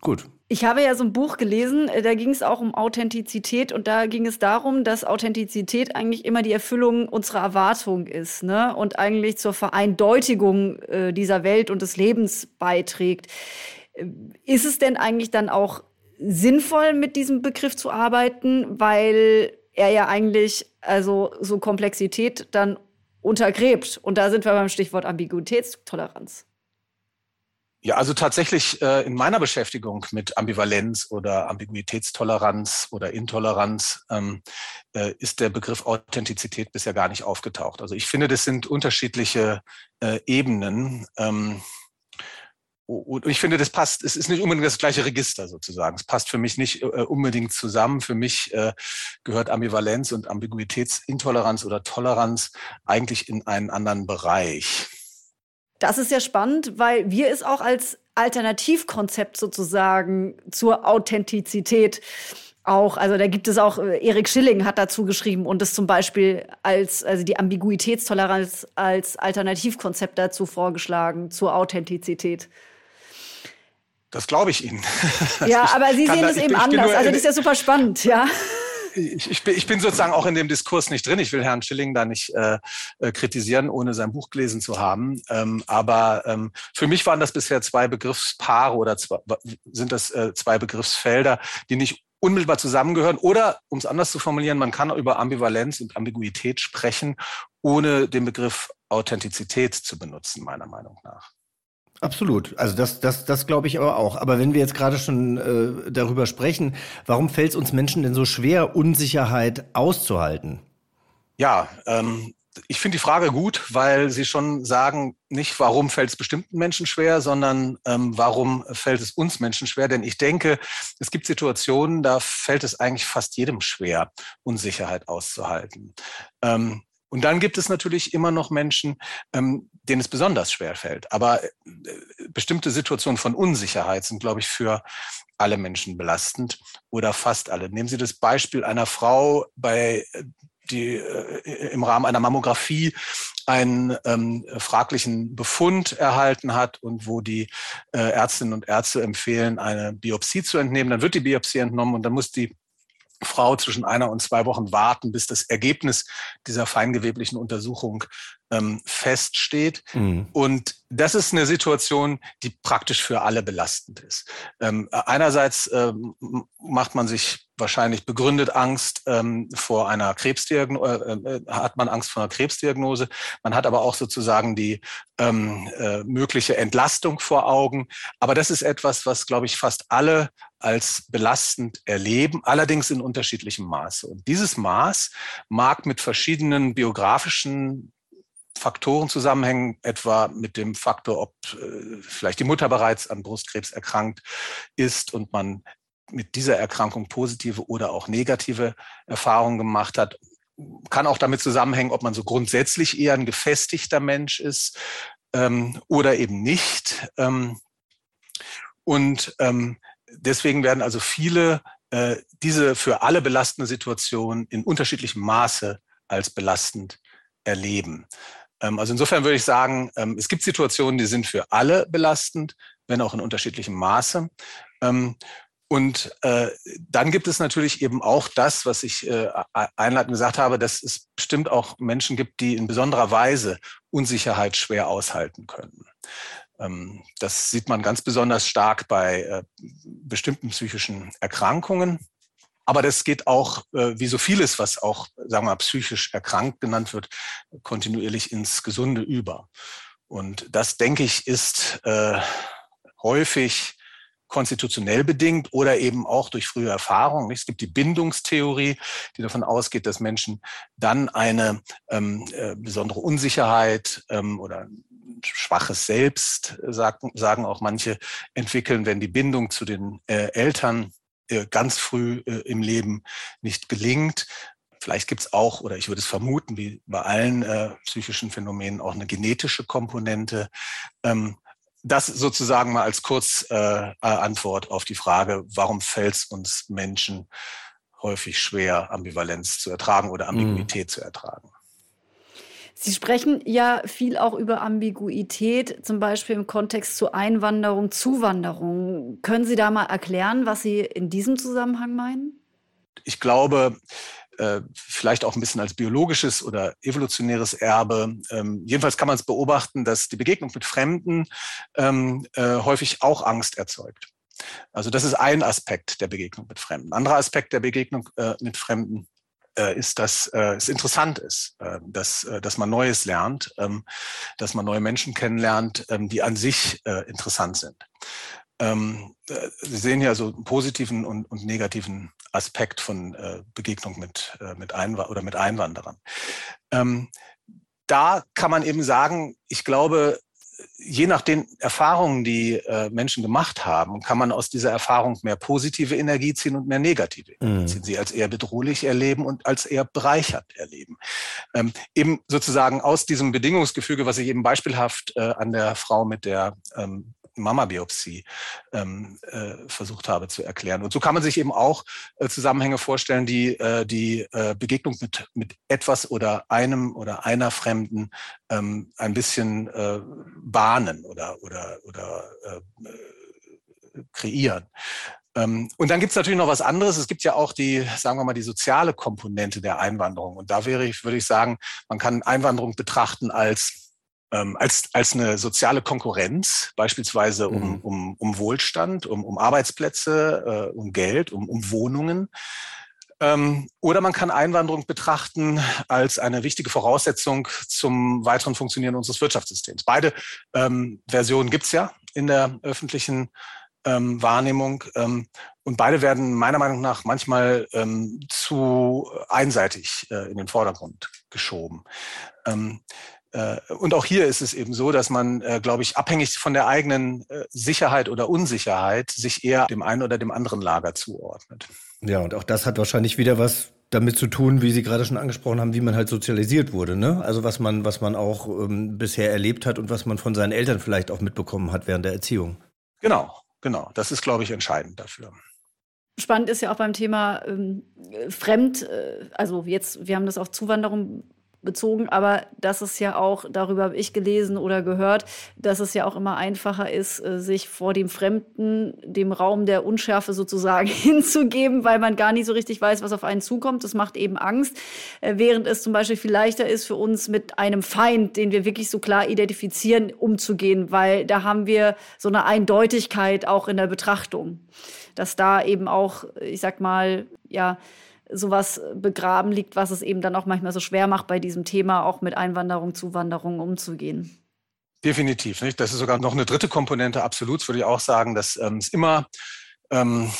Gut. Ich habe ja so ein Buch gelesen, äh, da ging es auch um Authentizität und da ging es darum, dass Authentizität eigentlich immer die Erfüllung unserer Erwartung ist ne? und eigentlich zur Vereindeutigung äh, dieser Welt und des Lebens beiträgt. Äh, ist es denn eigentlich dann auch sinnvoll, mit diesem Begriff zu arbeiten, weil er ja eigentlich also so Komplexität dann untergräbt? Und da sind wir beim Stichwort Ambiguitätstoleranz. Ja, also tatsächlich äh, in meiner Beschäftigung mit Ambivalenz oder Ambiguitätstoleranz oder Intoleranz ähm, äh, ist der Begriff Authentizität bisher gar nicht aufgetaucht. Also ich finde, das sind unterschiedliche äh, Ebenen. Ähm, und ich finde, das passt, es ist nicht unbedingt das gleiche Register sozusagen. Es passt für mich nicht äh, unbedingt zusammen. Für mich äh, gehört Ambivalenz und Ambiguitätsintoleranz oder Toleranz eigentlich in einen anderen Bereich. Das ist ja spannend, weil wir es auch als Alternativkonzept sozusagen zur Authentizität auch, also da gibt es auch, äh, Erik Schilling hat dazu geschrieben und es zum Beispiel als, also die Ambiguitätstoleranz als Alternativkonzept dazu vorgeschlagen zur Authentizität. Das glaube ich Ihnen. Ja, aber Sie sehen es eben anders. Also das ist ja super spannend, ja ich, ich, bin, ich bin sozusagen auch in dem Diskurs nicht drin. Ich will Herrn Schilling da nicht äh, äh, kritisieren, ohne sein Buch gelesen zu haben. Ähm, aber ähm, für mich waren das bisher zwei Begriffspaare oder zwei, sind das äh, zwei Begriffsfelder, die nicht unmittelbar zusammengehören. Oder, um es anders zu formulieren, man kann über Ambivalenz und Ambiguität sprechen, ohne den Begriff Authentizität zu benutzen, meiner Meinung nach. Absolut. Also das, das, das glaube ich aber auch. Aber wenn wir jetzt gerade schon äh, darüber sprechen, warum fällt es uns Menschen denn so schwer, Unsicherheit auszuhalten? Ja, ähm, ich finde die Frage gut, weil Sie schon sagen, nicht warum fällt es bestimmten Menschen schwer, sondern ähm, warum fällt es uns Menschen schwer. Denn ich denke, es gibt Situationen, da fällt es eigentlich fast jedem schwer, Unsicherheit auszuhalten. Ähm, und dann gibt es natürlich immer noch Menschen, ähm, denen es besonders schwer fällt. Aber äh, bestimmte Situationen von Unsicherheit sind, glaube ich, für alle Menschen belastend oder fast alle. Nehmen Sie das Beispiel einer Frau, bei die äh, im Rahmen einer Mammographie einen ähm, fraglichen Befund erhalten hat und wo die äh, Ärztinnen und Ärzte empfehlen, eine Biopsie zu entnehmen. Dann wird die Biopsie entnommen und dann muss die Frau zwischen einer und zwei Wochen warten, bis das Ergebnis dieser feingeweblichen Untersuchung ähm, feststeht. Mhm. Und das ist eine Situation, die praktisch für alle belastend ist. Ähm, einerseits ähm, macht man sich wahrscheinlich begründet Angst ähm, vor einer Krebsdiagnose, äh, äh, hat man Angst vor einer Krebsdiagnose. Man hat aber auch sozusagen die ähm, äh, mögliche Entlastung vor Augen. Aber das ist etwas, was, glaube ich, fast alle als belastend erleben, allerdings in unterschiedlichem Maße. Und dieses Maß mag mit verschiedenen biografischen Faktoren zusammenhängen, etwa mit dem Faktor, ob äh, vielleicht die Mutter bereits an Brustkrebs erkrankt ist und man mit dieser Erkrankung positive oder auch negative Erfahrungen gemacht hat. Kann auch damit zusammenhängen, ob man so grundsätzlich eher ein gefestigter Mensch ist ähm, oder eben nicht. Ähm, und ähm, deswegen werden also viele äh, diese für alle belastende Situation in unterschiedlichem Maße als belastend erleben. Ähm, also insofern würde ich sagen, ähm, es gibt Situationen, die sind für alle belastend, wenn auch in unterschiedlichem Maße. Und äh, dann gibt es natürlich eben auch das, was ich äh, einleitend gesagt habe, dass es bestimmt auch Menschen gibt, die in besonderer Weise Unsicherheit schwer aushalten können. Ähm, das sieht man ganz besonders stark bei äh, bestimmten psychischen Erkrankungen. Aber das geht auch, äh, wie so vieles, was auch, sagen wir mal, psychisch erkrankt genannt wird, kontinuierlich ins Gesunde über. Und das, denke ich, ist äh, häufig konstitutionell bedingt oder eben auch durch frühe Erfahrung. Es gibt die Bindungstheorie, die davon ausgeht, dass Menschen dann eine ähm, äh, besondere Unsicherheit ähm, oder schwaches Selbst, sagen, sagen auch manche, entwickeln, wenn die Bindung zu den äh, Eltern äh, ganz früh äh, im Leben nicht gelingt. Vielleicht gibt es auch, oder ich würde es vermuten, wie bei allen äh, psychischen Phänomenen, auch eine genetische Komponente. Ähm, das sozusagen mal als Kurzantwort äh, auf die Frage, warum fällt es uns Menschen häufig schwer, Ambivalenz zu ertragen oder mhm. Ambiguität mhm. zu ertragen. Sie sprechen ja viel auch über Ambiguität, zum Beispiel im Kontext zu Einwanderung, Zuwanderung. Können Sie da mal erklären, was Sie in diesem Zusammenhang meinen? Ich glaube, äh, vielleicht auch ein bisschen als biologisches oder evolutionäres Erbe. Ähm, jedenfalls kann man es beobachten, dass die Begegnung mit Fremden ähm, äh, häufig auch Angst erzeugt. Also das ist ein Aspekt der Begegnung mit Fremden. Ein anderer Aspekt der Begegnung äh, mit Fremden äh, ist, dass äh, es interessant ist, äh, dass, dass man Neues lernt, ähm, dass man neue Menschen kennenlernt, ähm, die an sich interessant sind. Ähm, äh, Sie sehen ja so einen positiven und, und negativen Aspekt von äh, Begegnung mit, äh, mit Einwa oder mit Einwanderern. Ähm, da kann man eben sagen, ich glaube, je nach den Erfahrungen, die äh, Menschen gemacht haben, kann man aus dieser Erfahrung mehr positive Energie ziehen und mehr negative Energie mhm. ziehen. Sie als eher bedrohlich erleben und als eher bereichert erleben. Ähm, eben sozusagen aus diesem Bedingungsgefüge, was ich eben beispielhaft äh, an der Frau mit der ähm, Mama-Biopsie ähm, äh, versucht habe zu erklären. Und so kann man sich eben auch äh, Zusammenhänge vorstellen, die äh, die äh, Begegnung mit, mit etwas oder einem oder einer Fremden ähm, ein bisschen äh, bahnen oder, oder, oder äh, kreieren. Ähm, und dann gibt es natürlich noch was anderes. Es gibt ja auch die, sagen wir mal, die soziale Komponente der Einwanderung. Und da wäre ich, würde ich sagen, man kann Einwanderung betrachten als ähm, als, als eine soziale Konkurrenz, beispielsweise um, mhm. um, um Wohlstand, um, um Arbeitsplätze, äh, um Geld, um, um Wohnungen. Ähm, oder man kann Einwanderung betrachten als eine wichtige Voraussetzung zum weiteren Funktionieren unseres Wirtschaftssystems. Beide ähm, Versionen gibt's ja in der öffentlichen ähm, Wahrnehmung. Ähm, und beide werden meiner Meinung nach manchmal ähm, zu einseitig äh, in den Vordergrund geschoben. Ähm, äh, und auch hier ist es eben so, dass man, äh, glaube ich, abhängig von der eigenen äh, Sicherheit oder Unsicherheit sich eher dem einen oder dem anderen Lager zuordnet. Ja, und auch das hat wahrscheinlich wieder was damit zu tun, wie Sie gerade schon angesprochen haben, wie man halt sozialisiert wurde, ne? Also was man, was man auch ähm, bisher erlebt hat und was man von seinen Eltern vielleicht auch mitbekommen hat während der Erziehung. Genau, genau. Das ist, glaube ich, entscheidend dafür. Spannend ist ja auch beim Thema ähm, Fremd, äh, also jetzt, wir haben das auf Zuwanderung bezogen, aber das ist ja auch, darüber habe ich gelesen oder gehört, dass es ja auch immer einfacher ist, äh, sich vor dem Fremden, dem Raum der Unschärfe sozusagen hinzugeben, weil man gar nicht so richtig weiß, was auf einen zukommt. Das macht eben Angst, äh, während es zum Beispiel viel leichter ist für uns mit einem Feind, den wir wirklich so klar identifizieren, umzugehen, weil da haben wir so eine Eindeutigkeit auch in der Betrachtung, dass da eben auch, ich sag mal, ja, sowas begraben liegt, was es eben dann auch manchmal so schwer macht, bei diesem Thema auch mit Einwanderung, Zuwanderung umzugehen. Definitiv. Nicht? Das ist sogar noch eine dritte Komponente. Absolut würde ich auch sagen, dass ähm, es immer ähm,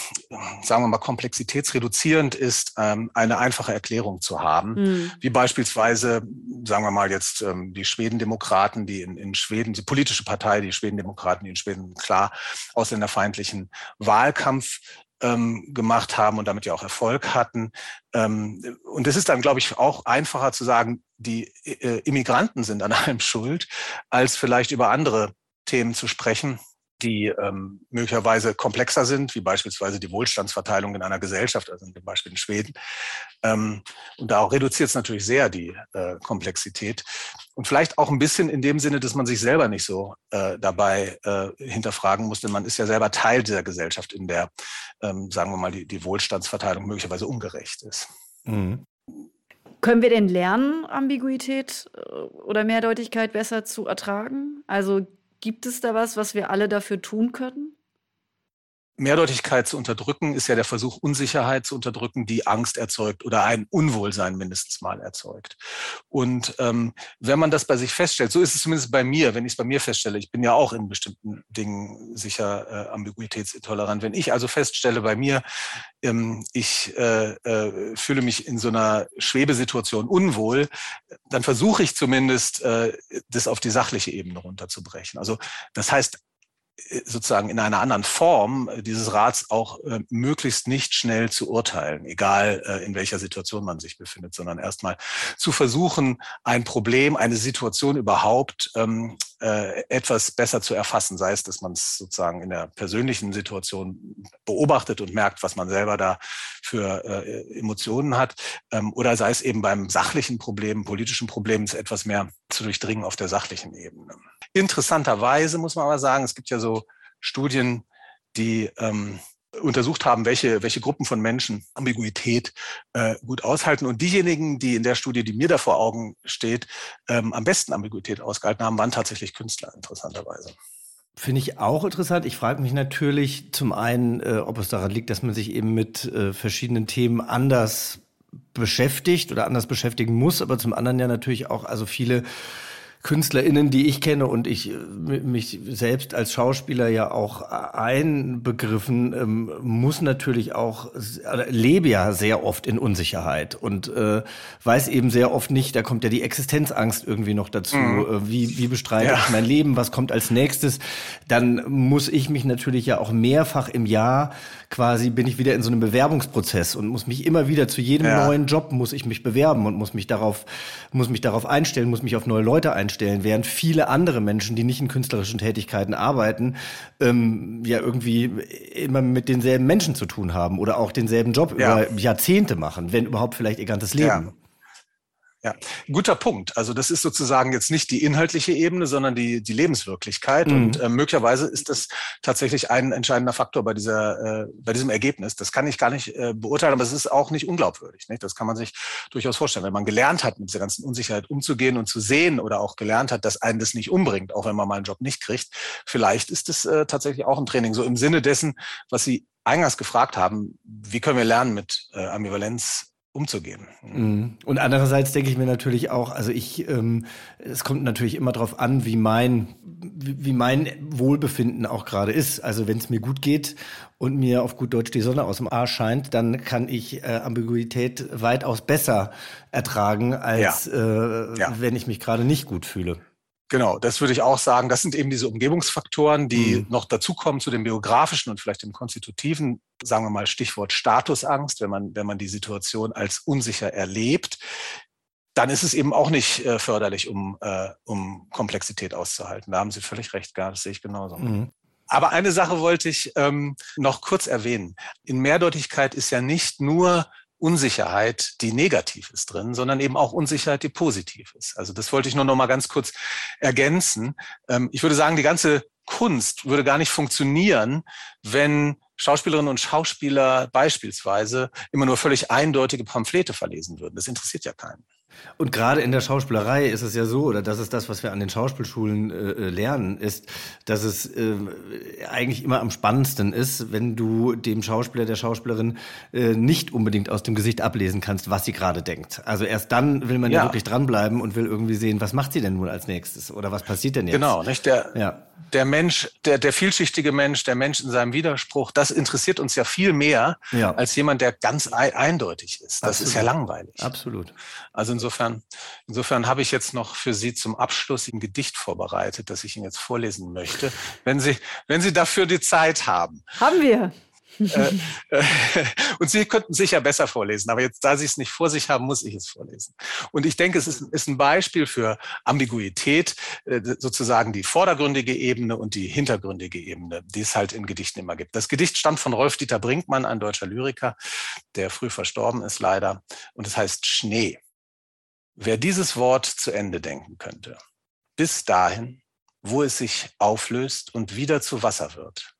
sagen wir mal, komplexitätsreduzierend ist, ähm, eine einfache Erklärung zu haben, mhm. wie beispielsweise, sagen wir mal jetzt ähm, die Schwedendemokraten, die in, in Schweden, die politische Partei, die Schwedendemokraten, die in Schweden klar ausländerfeindlichen Wahlkampf ähm, gemacht haben und damit ja auch Erfolg hatten. Ähm, und es ist dann, glaube ich, auch einfacher zu sagen, die äh, Immigranten sind an allem schuld, als vielleicht über andere Themen zu sprechen, die ähm, möglicherweise komplexer sind, wie beispielsweise die Wohlstandsverteilung in einer Gesellschaft, also zum Beispiel in Schweden. Ähm, und da reduziert es natürlich sehr die äh, Komplexität. Und vielleicht auch ein bisschen in dem Sinne, dass man sich selber nicht so äh, dabei äh, hinterfragen muss, denn man ist ja selber Teil dieser Gesellschaft, in der, ähm, sagen wir mal, die, die Wohlstandsverteilung möglicherweise ungerecht ist. Mhm. Können wir denn lernen, Ambiguität äh, oder Mehrdeutigkeit besser zu ertragen? Also Gibt es da was, was wir alle dafür tun können? Mehrdeutigkeit zu unterdrücken, ist ja der Versuch, Unsicherheit zu unterdrücken, die Angst erzeugt oder ein Unwohlsein mindestens mal erzeugt. Und ähm, wenn man das bei sich feststellt, so ist es zumindest bei mir, wenn ich es bei mir feststelle, ich bin ja auch in bestimmten Dingen sicher äh, ambiguitätsintolerant. Wenn ich also feststelle bei mir, ähm, ich äh, äh, fühle mich in so einer Schwebesituation unwohl, dann versuche ich zumindest, äh, das auf die sachliche Ebene runterzubrechen. Also das heißt, sozusagen in einer anderen Form äh, dieses Rats auch äh, möglichst nicht schnell zu urteilen, egal äh, in welcher Situation man sich befindet, sondern erstmal zu versuchen, ein Problem, eine Situation überhaupt ähm, äh, etwas besser zu erfassen, sei es, dass man es sozusagen in der persönlichen Situation beobachtet und merkt, was man selber da für äh, Emotionen hat, ähm, oder sei es eben beim sachlichen Problem, politischen Problem, es etwas mehr zu durchdringen auf der sachlichen Ebene. Interessanterweise muss man aber sagen, es gibt ja so Studien, die ähm, untersucht haben, welche, welche Gruppen von Menschen Ambiguität äh, gut aushalten. Und diejenigen, die in der Studie, die mir da vor Augen steht, ähm, am besten Ambiguität ausgehalten haben, waren tatsächlich Künstler, interessanterweise. Finde ich auch interessant. Ich frage mich natürlich zum einen, äh, ob es daran liegt, dass man sich eben mit äh, verschiedenen Themen anders beschäftigt oder anders beschäftigen muss, aber zum anderen ja natürlich auch also viele KünstlerInnen, die ich kenne und ich äh, mich selbst als Schauspieler ja auch einbegriffen, ähm, muss natürlich auch, lebe ja sehr oft in Unsicherheit und äh, weiß eben sehr oft nicht, da kommt ja die Existenzangst irgendwie noch dazu. Mhm. Äh, wie, wie bestreite ja. ich mein Leben? Was kommt als nächstes? Dann muss ich mich natürlich ja auch mehrfach im Jahr quasi bin ich wieder in so einem Bewerbungsprozess und muss mich immer wieder zu jedem ja. neuen Job muss ich mich bewerben und muss mich darauf, muss mich darauf einstellen, muss mich auf neue Leute einstellen einstellen, während viele andere Menschen, die nicht in künstlerischen Tätigkeiten arbeiten, ähm, ja irgendwie immer mit denselben Menschen zu tun haben oder auch denselben Job ja. über Jahrzehnte machen, wenn überhaupt vielleicht ihr ganzes Leben. Ja. Ja, guter Punkt. Also das ist sozusagen jetzt nicht die inhaltliche Ebene, sondern die, die Lebenswirklichkeit. Mhm. Und äh, möglicherweise ist das tatsächlich ein entscheidender Faktor bei dieser, äh, bei diesem Ergebnis. Das kann ich gar nicht äh, beurteilen, aber es ist auch nicht unglaubwürdig. Nicht? Das kann man sich durchaus vorstellen. Wenn man gelernt hat, mit dieser ganzen Unsicherheit umzugehen und zu sehen oder auch gelernt hat, dass einen das nicht umbringt, auch wenn man mal einen Job nicht kriegt, vielleicht ist es äh, tatsächlich auch ein Training. So im Sinne dessen, was Sie eingangs gefragt haben, wie können wir lernen, mit äh, Ambivalenz umzugehen. Mhm. Und andererseits denke ich mir natürlich auch, also ich, ähm, es kommt natürlich immer darauf an, wie mein, wie mein Wohlbefinden auch gerade ist. Also wenn es mir gut geht und mir auf gut Deutsch die Sonne aus dem Arsch scheint, dann kann ich äh, Ambiguität weitaus besser ertragen, als ja. Äh, ja. wenn ich mich gerade nicht gut fühle. Genau, das würde ich auch sagen. Das sind eben diese Umgebungsfaktoren, die mhm. noch dazukommen zu dem biografischen und vielleicht dem konstitutiven, sagen wir mal Stichwort Statusangst, wenn man, wenn man die Situation als unsicher erlebt, dann ist es eben auch nicht äh, förderlich, um, äh, um Komplexität auszuhalten. Da haben Sie völlig recht, gar, das sehe ich genauso. Mhm. Aber eine Sache wollte ich ähm, noch kurz erwähnen. In Mehrdeutigkeit ist ja nicht nur Unsicherheit, die negativ ist drin, sondern eben auch Unsicherheit, die positiv ist. Also das wollte ich nur noch mal ganz kurz ergänzen. Ähm, ich würde sagen, die ganze Kunst würde gar nicht funktionieren, wenn Schauspielerinnen und Schauspieler beispielsweise immer nur völlig eindeutige Pamphlete verlesen würden. Das interessiert ja keinen. Und gerade in der Schauspielerei ist es ja so, oder das ist das, was wir an den Schauspielschulen äh, äh, lernen, ist, dass es äh, eigentlich immer am spannendsten ist, wenn du dem Schauspieler, der Schauspielerin äh, nicht unbedingt aus dem Gesicht ablesen kannst, was sie gerade denkt. Also erst dann will man ja. ja. wirklich dranbleiben und will irgendwie sehen, was macht sie denn nun als nächstes oder was passiert denn jetzt? Genau, nicht der, ja. der Mensch, der, der vielschichtige Mensch, der Mensch in seinem Widerspruch, das interessiert uns ja viel mehr ja. als jemand, der ganz eindeutig ist. Das Absolut. ist ja langweilig. Absolut. Also insofern insofern, insofern habe ich jetzt noch für Sie zum Abschluss ein Gedicht vorbereitet, das ich Ihnen jetzt vorlesen möchte, wenn Sie, wenn Sie dafür die Zeit haben. Haben wir. Äh, äh, und Sie könnten sicher besser vorlesen, aber jetzt, da Sie es nicht vor sich haben, muss ich es vorlesen. Und ich denke, es ist, ist ein Beispiel für Ambiguität, äh, sozusagen die vordergründige Ebene und die hintergründige Ebene, die es halt in Gedichten immer gibt. Das Gedicht stammt von Rolf-Dieter Brinkmann, ein deutscher Lyriker, der früh verstorben ist leider, und es heißt Schnee. Wer dieses Wort zu Ende denken könnte, bis dahin, wo es sich auflöst und wieder zu Wasser wird,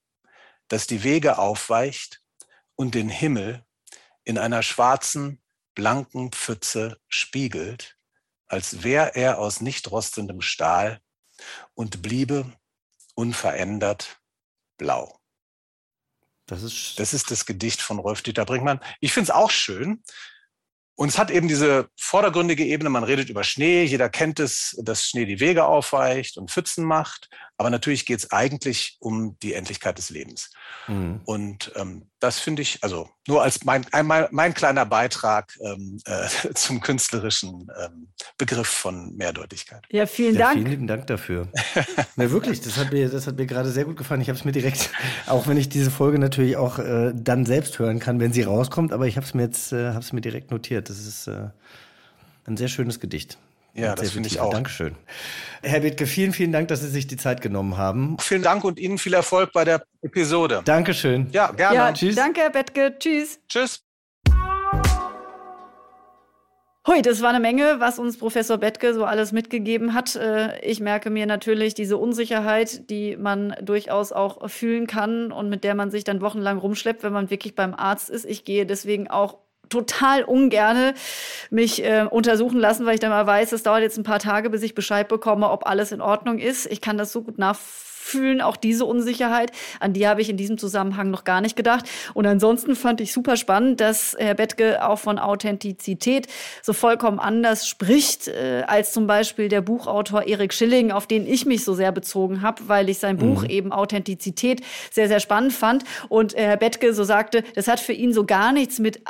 dass die Wege aufweicht und den Himmel in einer schwarzen, blanken Pfütze spiegelt, als wär er aus nicht rostendem Stahl und bliebe unverändert blau. Das ist, das ist das Gedicht von Rolf Dieter Brinkmann. Ich finde es auch schön, und es hat eben diese vordergründige Ebene, man redet über Schnee, jeder kennt es, dass Schnee die Wege aufweicht und Pfützen macht. Aber natürlich geht es eigentlich um die Endlichkeit des Lebens. Mhm. Und ähm, das finde ich, also nur als mein, einmal mein kleiner Beitrag ähm, äh, zum künstlerischen ähm, Begriff von Mehrdeutigkeit. Ja, vielen ja, Dank. Vielen lieben Dank dafür. Na, wirklich, das hat mir, das hat mir gerade sehr gut gefallen. Ich habe es mir direkt, auch wenn ich diese Folge natürlich auch äh, dann selbst hören kann, wenn sie rauskommt, aber ich habe es mir jetzt, äh, habe es mir direkt notiert. Das ist äh, ein sehr schönes Gedicht. Ja, das finde ich auch. Dankeschön. Herr Wittke, vielen, vielen Dank, dass Sie sich die Zeit genommen haben. Vielen Dank und Ihnen viel Erfolg bei der Episode. Dankeschön. Ja, gerne. Ja, Tschüss. Danke, Herr Bettke. Tschüss. Tschüss. Hui, das war eine Menge, was uns Professor Bettke so alles mitgegeben hat. Äh, ich merke mir natürlich diese Unsicherheit, die man durchaus auch fühlen kann und mit der man sich dann wochenlang rumschleppt, wenn man wirklich beim Arzt ist. Ich gehe deswegen auch total ungerne mich äh, untersuchen lassen, weil ich dann mal weiß, es dauert jetzt ein paar Tage, bis ich Bescheid bekomme, ob alles in Ordnung ist. Ich kann das so gut nachvollziehen fühlen, auch diese Unsicherheit. An die habe ich in diesem Zusammenhang noch gar nicht gedacht. Und ansonsten fand ich super spannend, dass Herr Bettke auch von Authentizität so vollkommen anders spricht, äh, als zum Beispiel der Buchautor Erik Schilling, auf den ich mich so sehr bezogen habe, weil ich sein Buch mhm. eben Authentizität sehr, sehr spannend fand. Und äh, Herr Bettke so sagte, das hat für ihn so gar nichts mit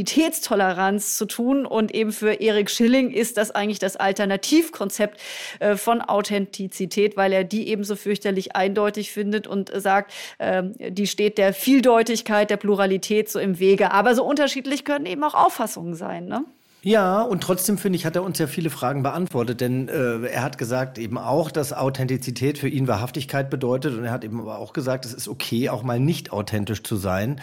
Ambiguitätstoleranz zu tun. Und eben für Erik Schilling ist das eigentlich das Alternativkonzept äh, von Authentizität, weil er die eben so fürchterlich eindeutig findet und sagt, äh, die steht der Vieldeutigkeit, der Pluralität so im Wege. Aber so unterschiedlich können eben auch Auffassungen sein. Ne? Ja, und trotzdem finde ich, hat er uns ja viele Fragen beantwortet, denn äh, er hat gesagt eben auch, dass Authentizität für ihn Wahrhaftigkeit bedeutet und er hat eben aber auch gesagt, es ist okay, auch mal nicht authentisch zu sein,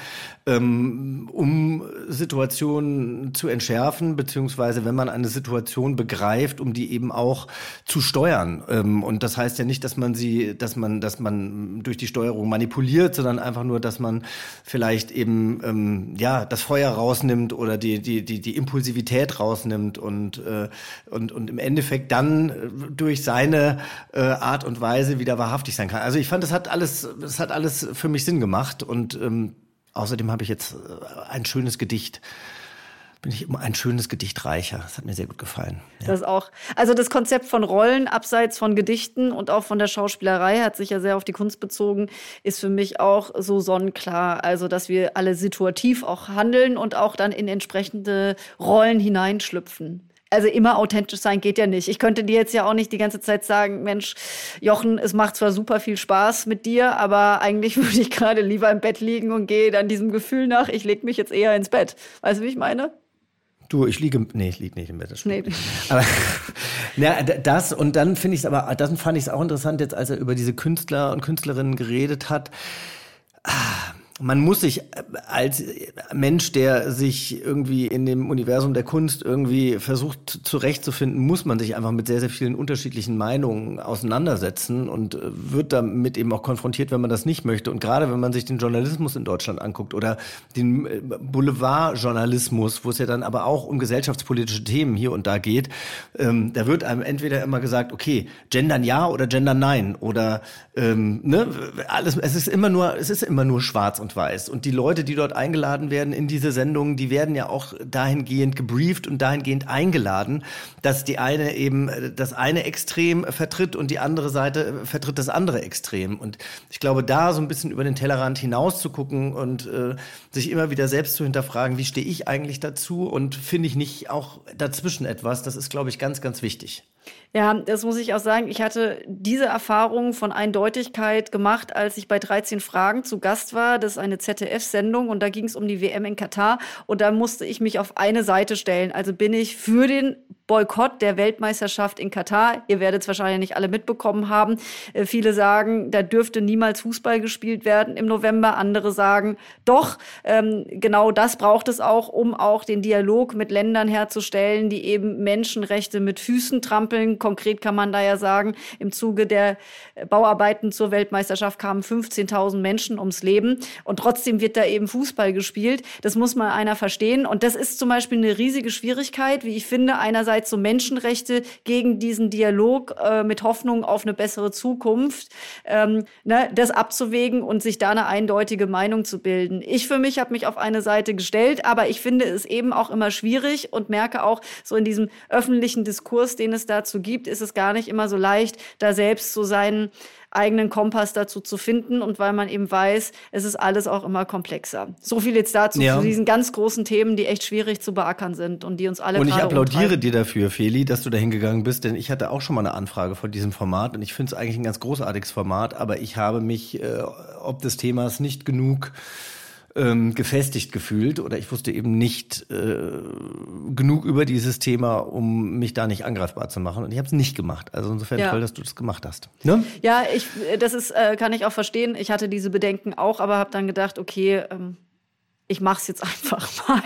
ähm, um Situationen zu entschärfen, beziehungsweise wenn man eine Situation begreift, um die eben auch zu steuern. Ähm, und das heißt ja nicht, dass man sie, dass man, dass man durch die Steuerung manipuliert, sondern einfach nur, dass man vielleicht eben ähm, ja das Feuer rausnimmt oder die die die die Impulsivität Realität rausnimmt und, äh, und, und im Endeffekt dann äh, durch seine äh, Art und Weise wieder wahrhaftig sein kann. Also ich fand, das hat alles, das hat alles für mich Sinn gemacht und ähm, außerdem habe ich jetzt äh, ein schönes Gedicht bin ich immer ein schönes Gedicht reicher. Das hat mir sehr gut gefallen. Ja. Das auch. Also das Konzept von Rollen abseits von Gedichten und auch von der Schauspielerei hat sich ja sehr auf die Kunst bezogen, ist für mich auch so sonnenklar. Also dass wir alle situativ auch handeln und auch dann in entsprechende Rollen hineinschlüpfen. Also immer authentisch sein geht ja nicht. Ich könnte dir jetzt ja auch nicht die ganze Zeit sagen, Mensch, Jochen, es macht zwar super viel Spaß mit dir, aber eigentlich würde ich gerade lieber im Bett liegen und gehe dann diesem Gefühl nach, ich lege mich jetzt eher ins Bett. Weißt du, wie ich meine? Du, ich liege, nee, ich liege nicht im Bett. Das nee. Aber ja, das und dann finde ich es aber, das fand ich es auch interessant jetzt, als er über diese Künstler und Künstlerinnen geredet hat. Ah, man muss sich äh, als Mensch, der sich irgendwie in dem Universum der Kunst irgendwie versucht zurechtzufinden, muss man sich einfach mit sehr, sehr vielen unterschiedlichen Meinungen auseinandersetzen und äh, wird damit eben auch konfrontiert, wenn man das nicht möchte. Und gerade wenn man sich den Journalismus in Deutschland anguckt oder den äh, Boulevardjournalismus, wo es ja dann aber auch um gesellschaftspolitische Themen hier und da geht, ähm, da wird einem entweder immer gesagt, okay, gendern ja oder gendern nein oder ähm, ne, alles, es ist immer nur, es ist immer nur schwarz weiß. Und die Leute, die dort eingeladen werden in diese Sendungen, die werden ja auch dahingehend gebrieft und dahingehend eingeladen, dass die eine eben das eine Extrem vertritt und die andere Seite vertritt das andere Extrem. Und ich glaube, da so ein bisschen über den Tellerrand hinaus zu gucken und äh, sich immer wieder selbst zu hinterfragen, wie stehe ich eigentlich dazu und finde ich nicht auch dazwischen etwas, das ist, glaube ich, ganz, ganz wichtig. Ja, das muss ich auch sagen. Ich hatte diese Erfahrung von Eindeutigkeit gemacht, als ich bei 13 Fragen zu Gast war. Das ist eine ZDF-Sendung und da ging es um die WM in Katar und da musste ich mich auf eine Seite stellen. Also bin ich für den Boykott der Weltmeisterschaft in Katar. Ihr werdet es wahrscheinlich nicht alle mitbekommen haben. Äh, viele sagen, da dürfte niemals Fußball gespielt werden im November. Andere sagen, doch, ähm, genau das braucht es auch, um auch den Dialog mit Ländern herzustellen, die eben Menschenrechte mit Füßen trampeln. Konkret kann man da ja sagen, im Zuge der Bauarbeiten zur Weltmeisterschaft kamen 15.000 Menschen ums Leben und trotzdem wird da eben Fußball gespielt. Das muss mal einer verstehen. Und das ist zum Beispiel eine riesige Schwierigkeit, wie ich finde, einerseits einerseits so Menschenrechte gegen diesen Dialog äh, mit Hoffnung auf eine bessere Zukunft, ähm, ne, das abzuwägen und sich da eine eindeutige Meinung zu bilden. Ich für mich habe mich auf eine Seite gestellt, aber ich finde es eben auch immer schwierig und merke auch so in diesem öffentlichen Diskurs, den es dazu gibt, ist es gar nicht immer so leicht, da selbst so seinen eigenen Kompass dazu zu finden und weil man eben weiß, es ist alles auch immer komplexer. So viel jetzt dazu ja. zu diesen ganz großen Themen, die echt schwierig zu beackern sind und die uns alle Und ich applaudiere umtreiben. dir dafür, Feli, dass du da hingegangen bist, denn ich hatte auch schon mal eine Anfrage von diesem Format und ich finde es eigentlich ein ganz großartiges Format, aber ich habe mich äh, ob des Themas nicht genug ähm, gefestigt gefühlt oder ich wusste eben nicht äh, genug über dieses Thema, um mich da nicht angreifbar zu machen. Und ich habe es nicht gemacht. Also insofern ja. toll, dass du das gemacht hast. Ne? Ja, ich, das ist, äh, kann ich auch verstehen. Ich hatte diese Bedenken auch, aber habe dann gedacht, okay, ähm, ich mache es jetzt einfach mal.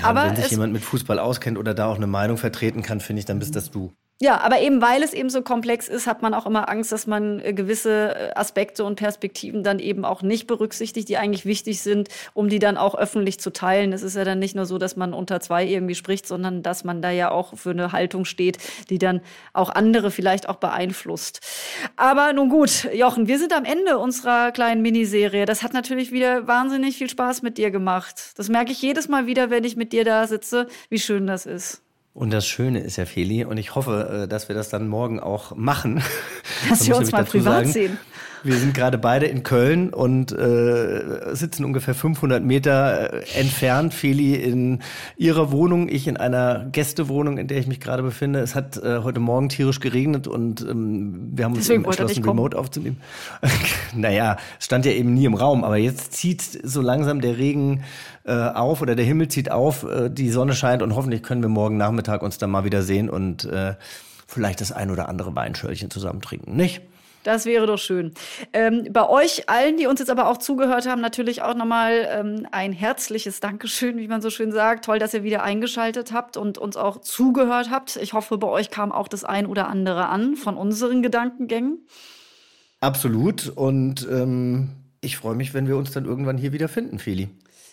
Ja, aber wenn sich jemand mit Fußball auskennt oder da auch eine Meinung vertreten kann, finde ich, dann bist das du. Ja, aber eben weil es eben so komplex ist, hat man auch immer Angst, dass man äh, gewisse äh, Aspekte und Perspektiven dann eben auch nicht berücksichtigt, die eigentlich wichtig sind, um die dann auch öffentlich zu teilen. Es ist ja dann nicht nur so, dass man unter zwei irgendwie spricht, sondern dass man da ja auch für eine Haltung steht, die dann auch andere vielleicht auch beeinflusst. Aber nun gut, Jochen, wir sind am Ende unserer kleinen Miniserie. Das hat natürlich wieder wahnsinnig viel Spaß mit dir gemacht. Das merke ich jedes Mal wieder, wenn ich mit dir da sitze, wie schön das ist. Und das Schöne ist ja, Feli, und ich hoffe, äh, dass wir das dann morgen auch machen. Dass wir uns mal privat sagen. sehen. Wir sind gerade beide in Köln und äh, sitzen ungefähr 500 Meter äh, entfernt. Feli in ihrer Wohnung, ich in einer Gästewohnung, in der ich mich gerade befinde. Es hat äh, heute Morgen tierisch geregnet und ähm, wir haben uns entschlossen, Remote aufzunehmen. naja, es stand ja eben nie im Raum, aber jetzt zieht so langsam der Regen äh, auf oder der Himmel zieht auf, äh, die Sonne scheint und hoffentlich können wir morgen Nachmittag uns dann mal wieder sehen und äh, vielleicht das ein oder andere Weinschöllchen zusammen trinken, nicht? Das wäre doch schön. Ähm, bei euch allen, die uns jetzt aber auch zugehört haben, natürlich auch nochmal ähm, ein herzliches Dankeschön, wie man so schön sagt. Toll, dass ihr wieder eingeschaltet habt und uns auch zugehört habt. Ich hoffe, bei euch kam auch das ein oder andere an von unseren Gedankengängen. Absolut. Und ähm, ich freue mich, wenn wir uns dann irgendwann hier wieder finden, Feli.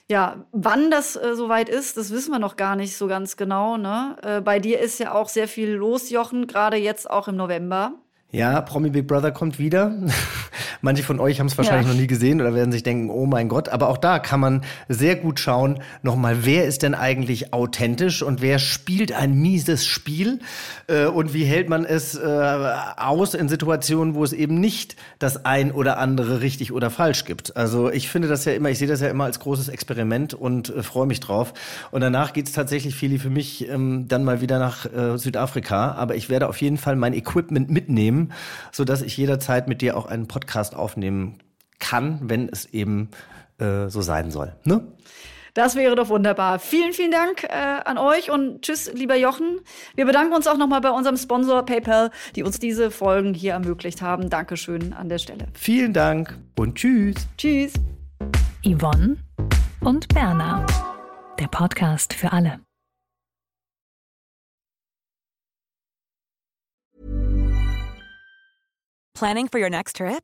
Ja, wann das äh, soweit ist, das wissen wir noch gar nicht so ganz genau. Ne? Äh, bei dir ist ja auch sehr viel los, Jochen, gerade jetzt auch im November. Ja, Promi Big Brother kommt wieder. Manche von euch haben es wahrscheinlich ja. noch nie gesehen oder werden sich denken, oh mein Gott. Aber auch da kann man sehr gut schauen, nochmal, wer ist denn eigentlich authentisch und wer spielt ein mieses Spiel äh, und wie hält man es äh, aus in Situationen, wo es eben nicht das ein oder andere richtig oder falsch gibt. Also ich finde das ja immer, ich sehe das ja immer als großes Experiment und äh, freue mich drauf. Und danach geht's tatsächlich, Fili, für mich ähm, dann mal wieder nach äh, Südafrika. Aber ich werde auf jeden Fall mein Equipment mitnehmen, sodass ich jederzeit mit dir auch einen Podcast Podcast aufnehmen kann, wenn es eben äh, so sein soll. Ne? Das wäre doch wunderbar. Vielen, vielen Dank äh, an euch und tschüss, lieber Jochen. Wir bedanken uns auch nochmal bei unserem Sponsor PayPal, die uns diese Folgen hier ermöglicht haben. Dankeschön an der Stelle. Vielen Dank und tschüss. Tschüss. Yvonne und Berna. Der Podcast für alle. Planning for your next trip?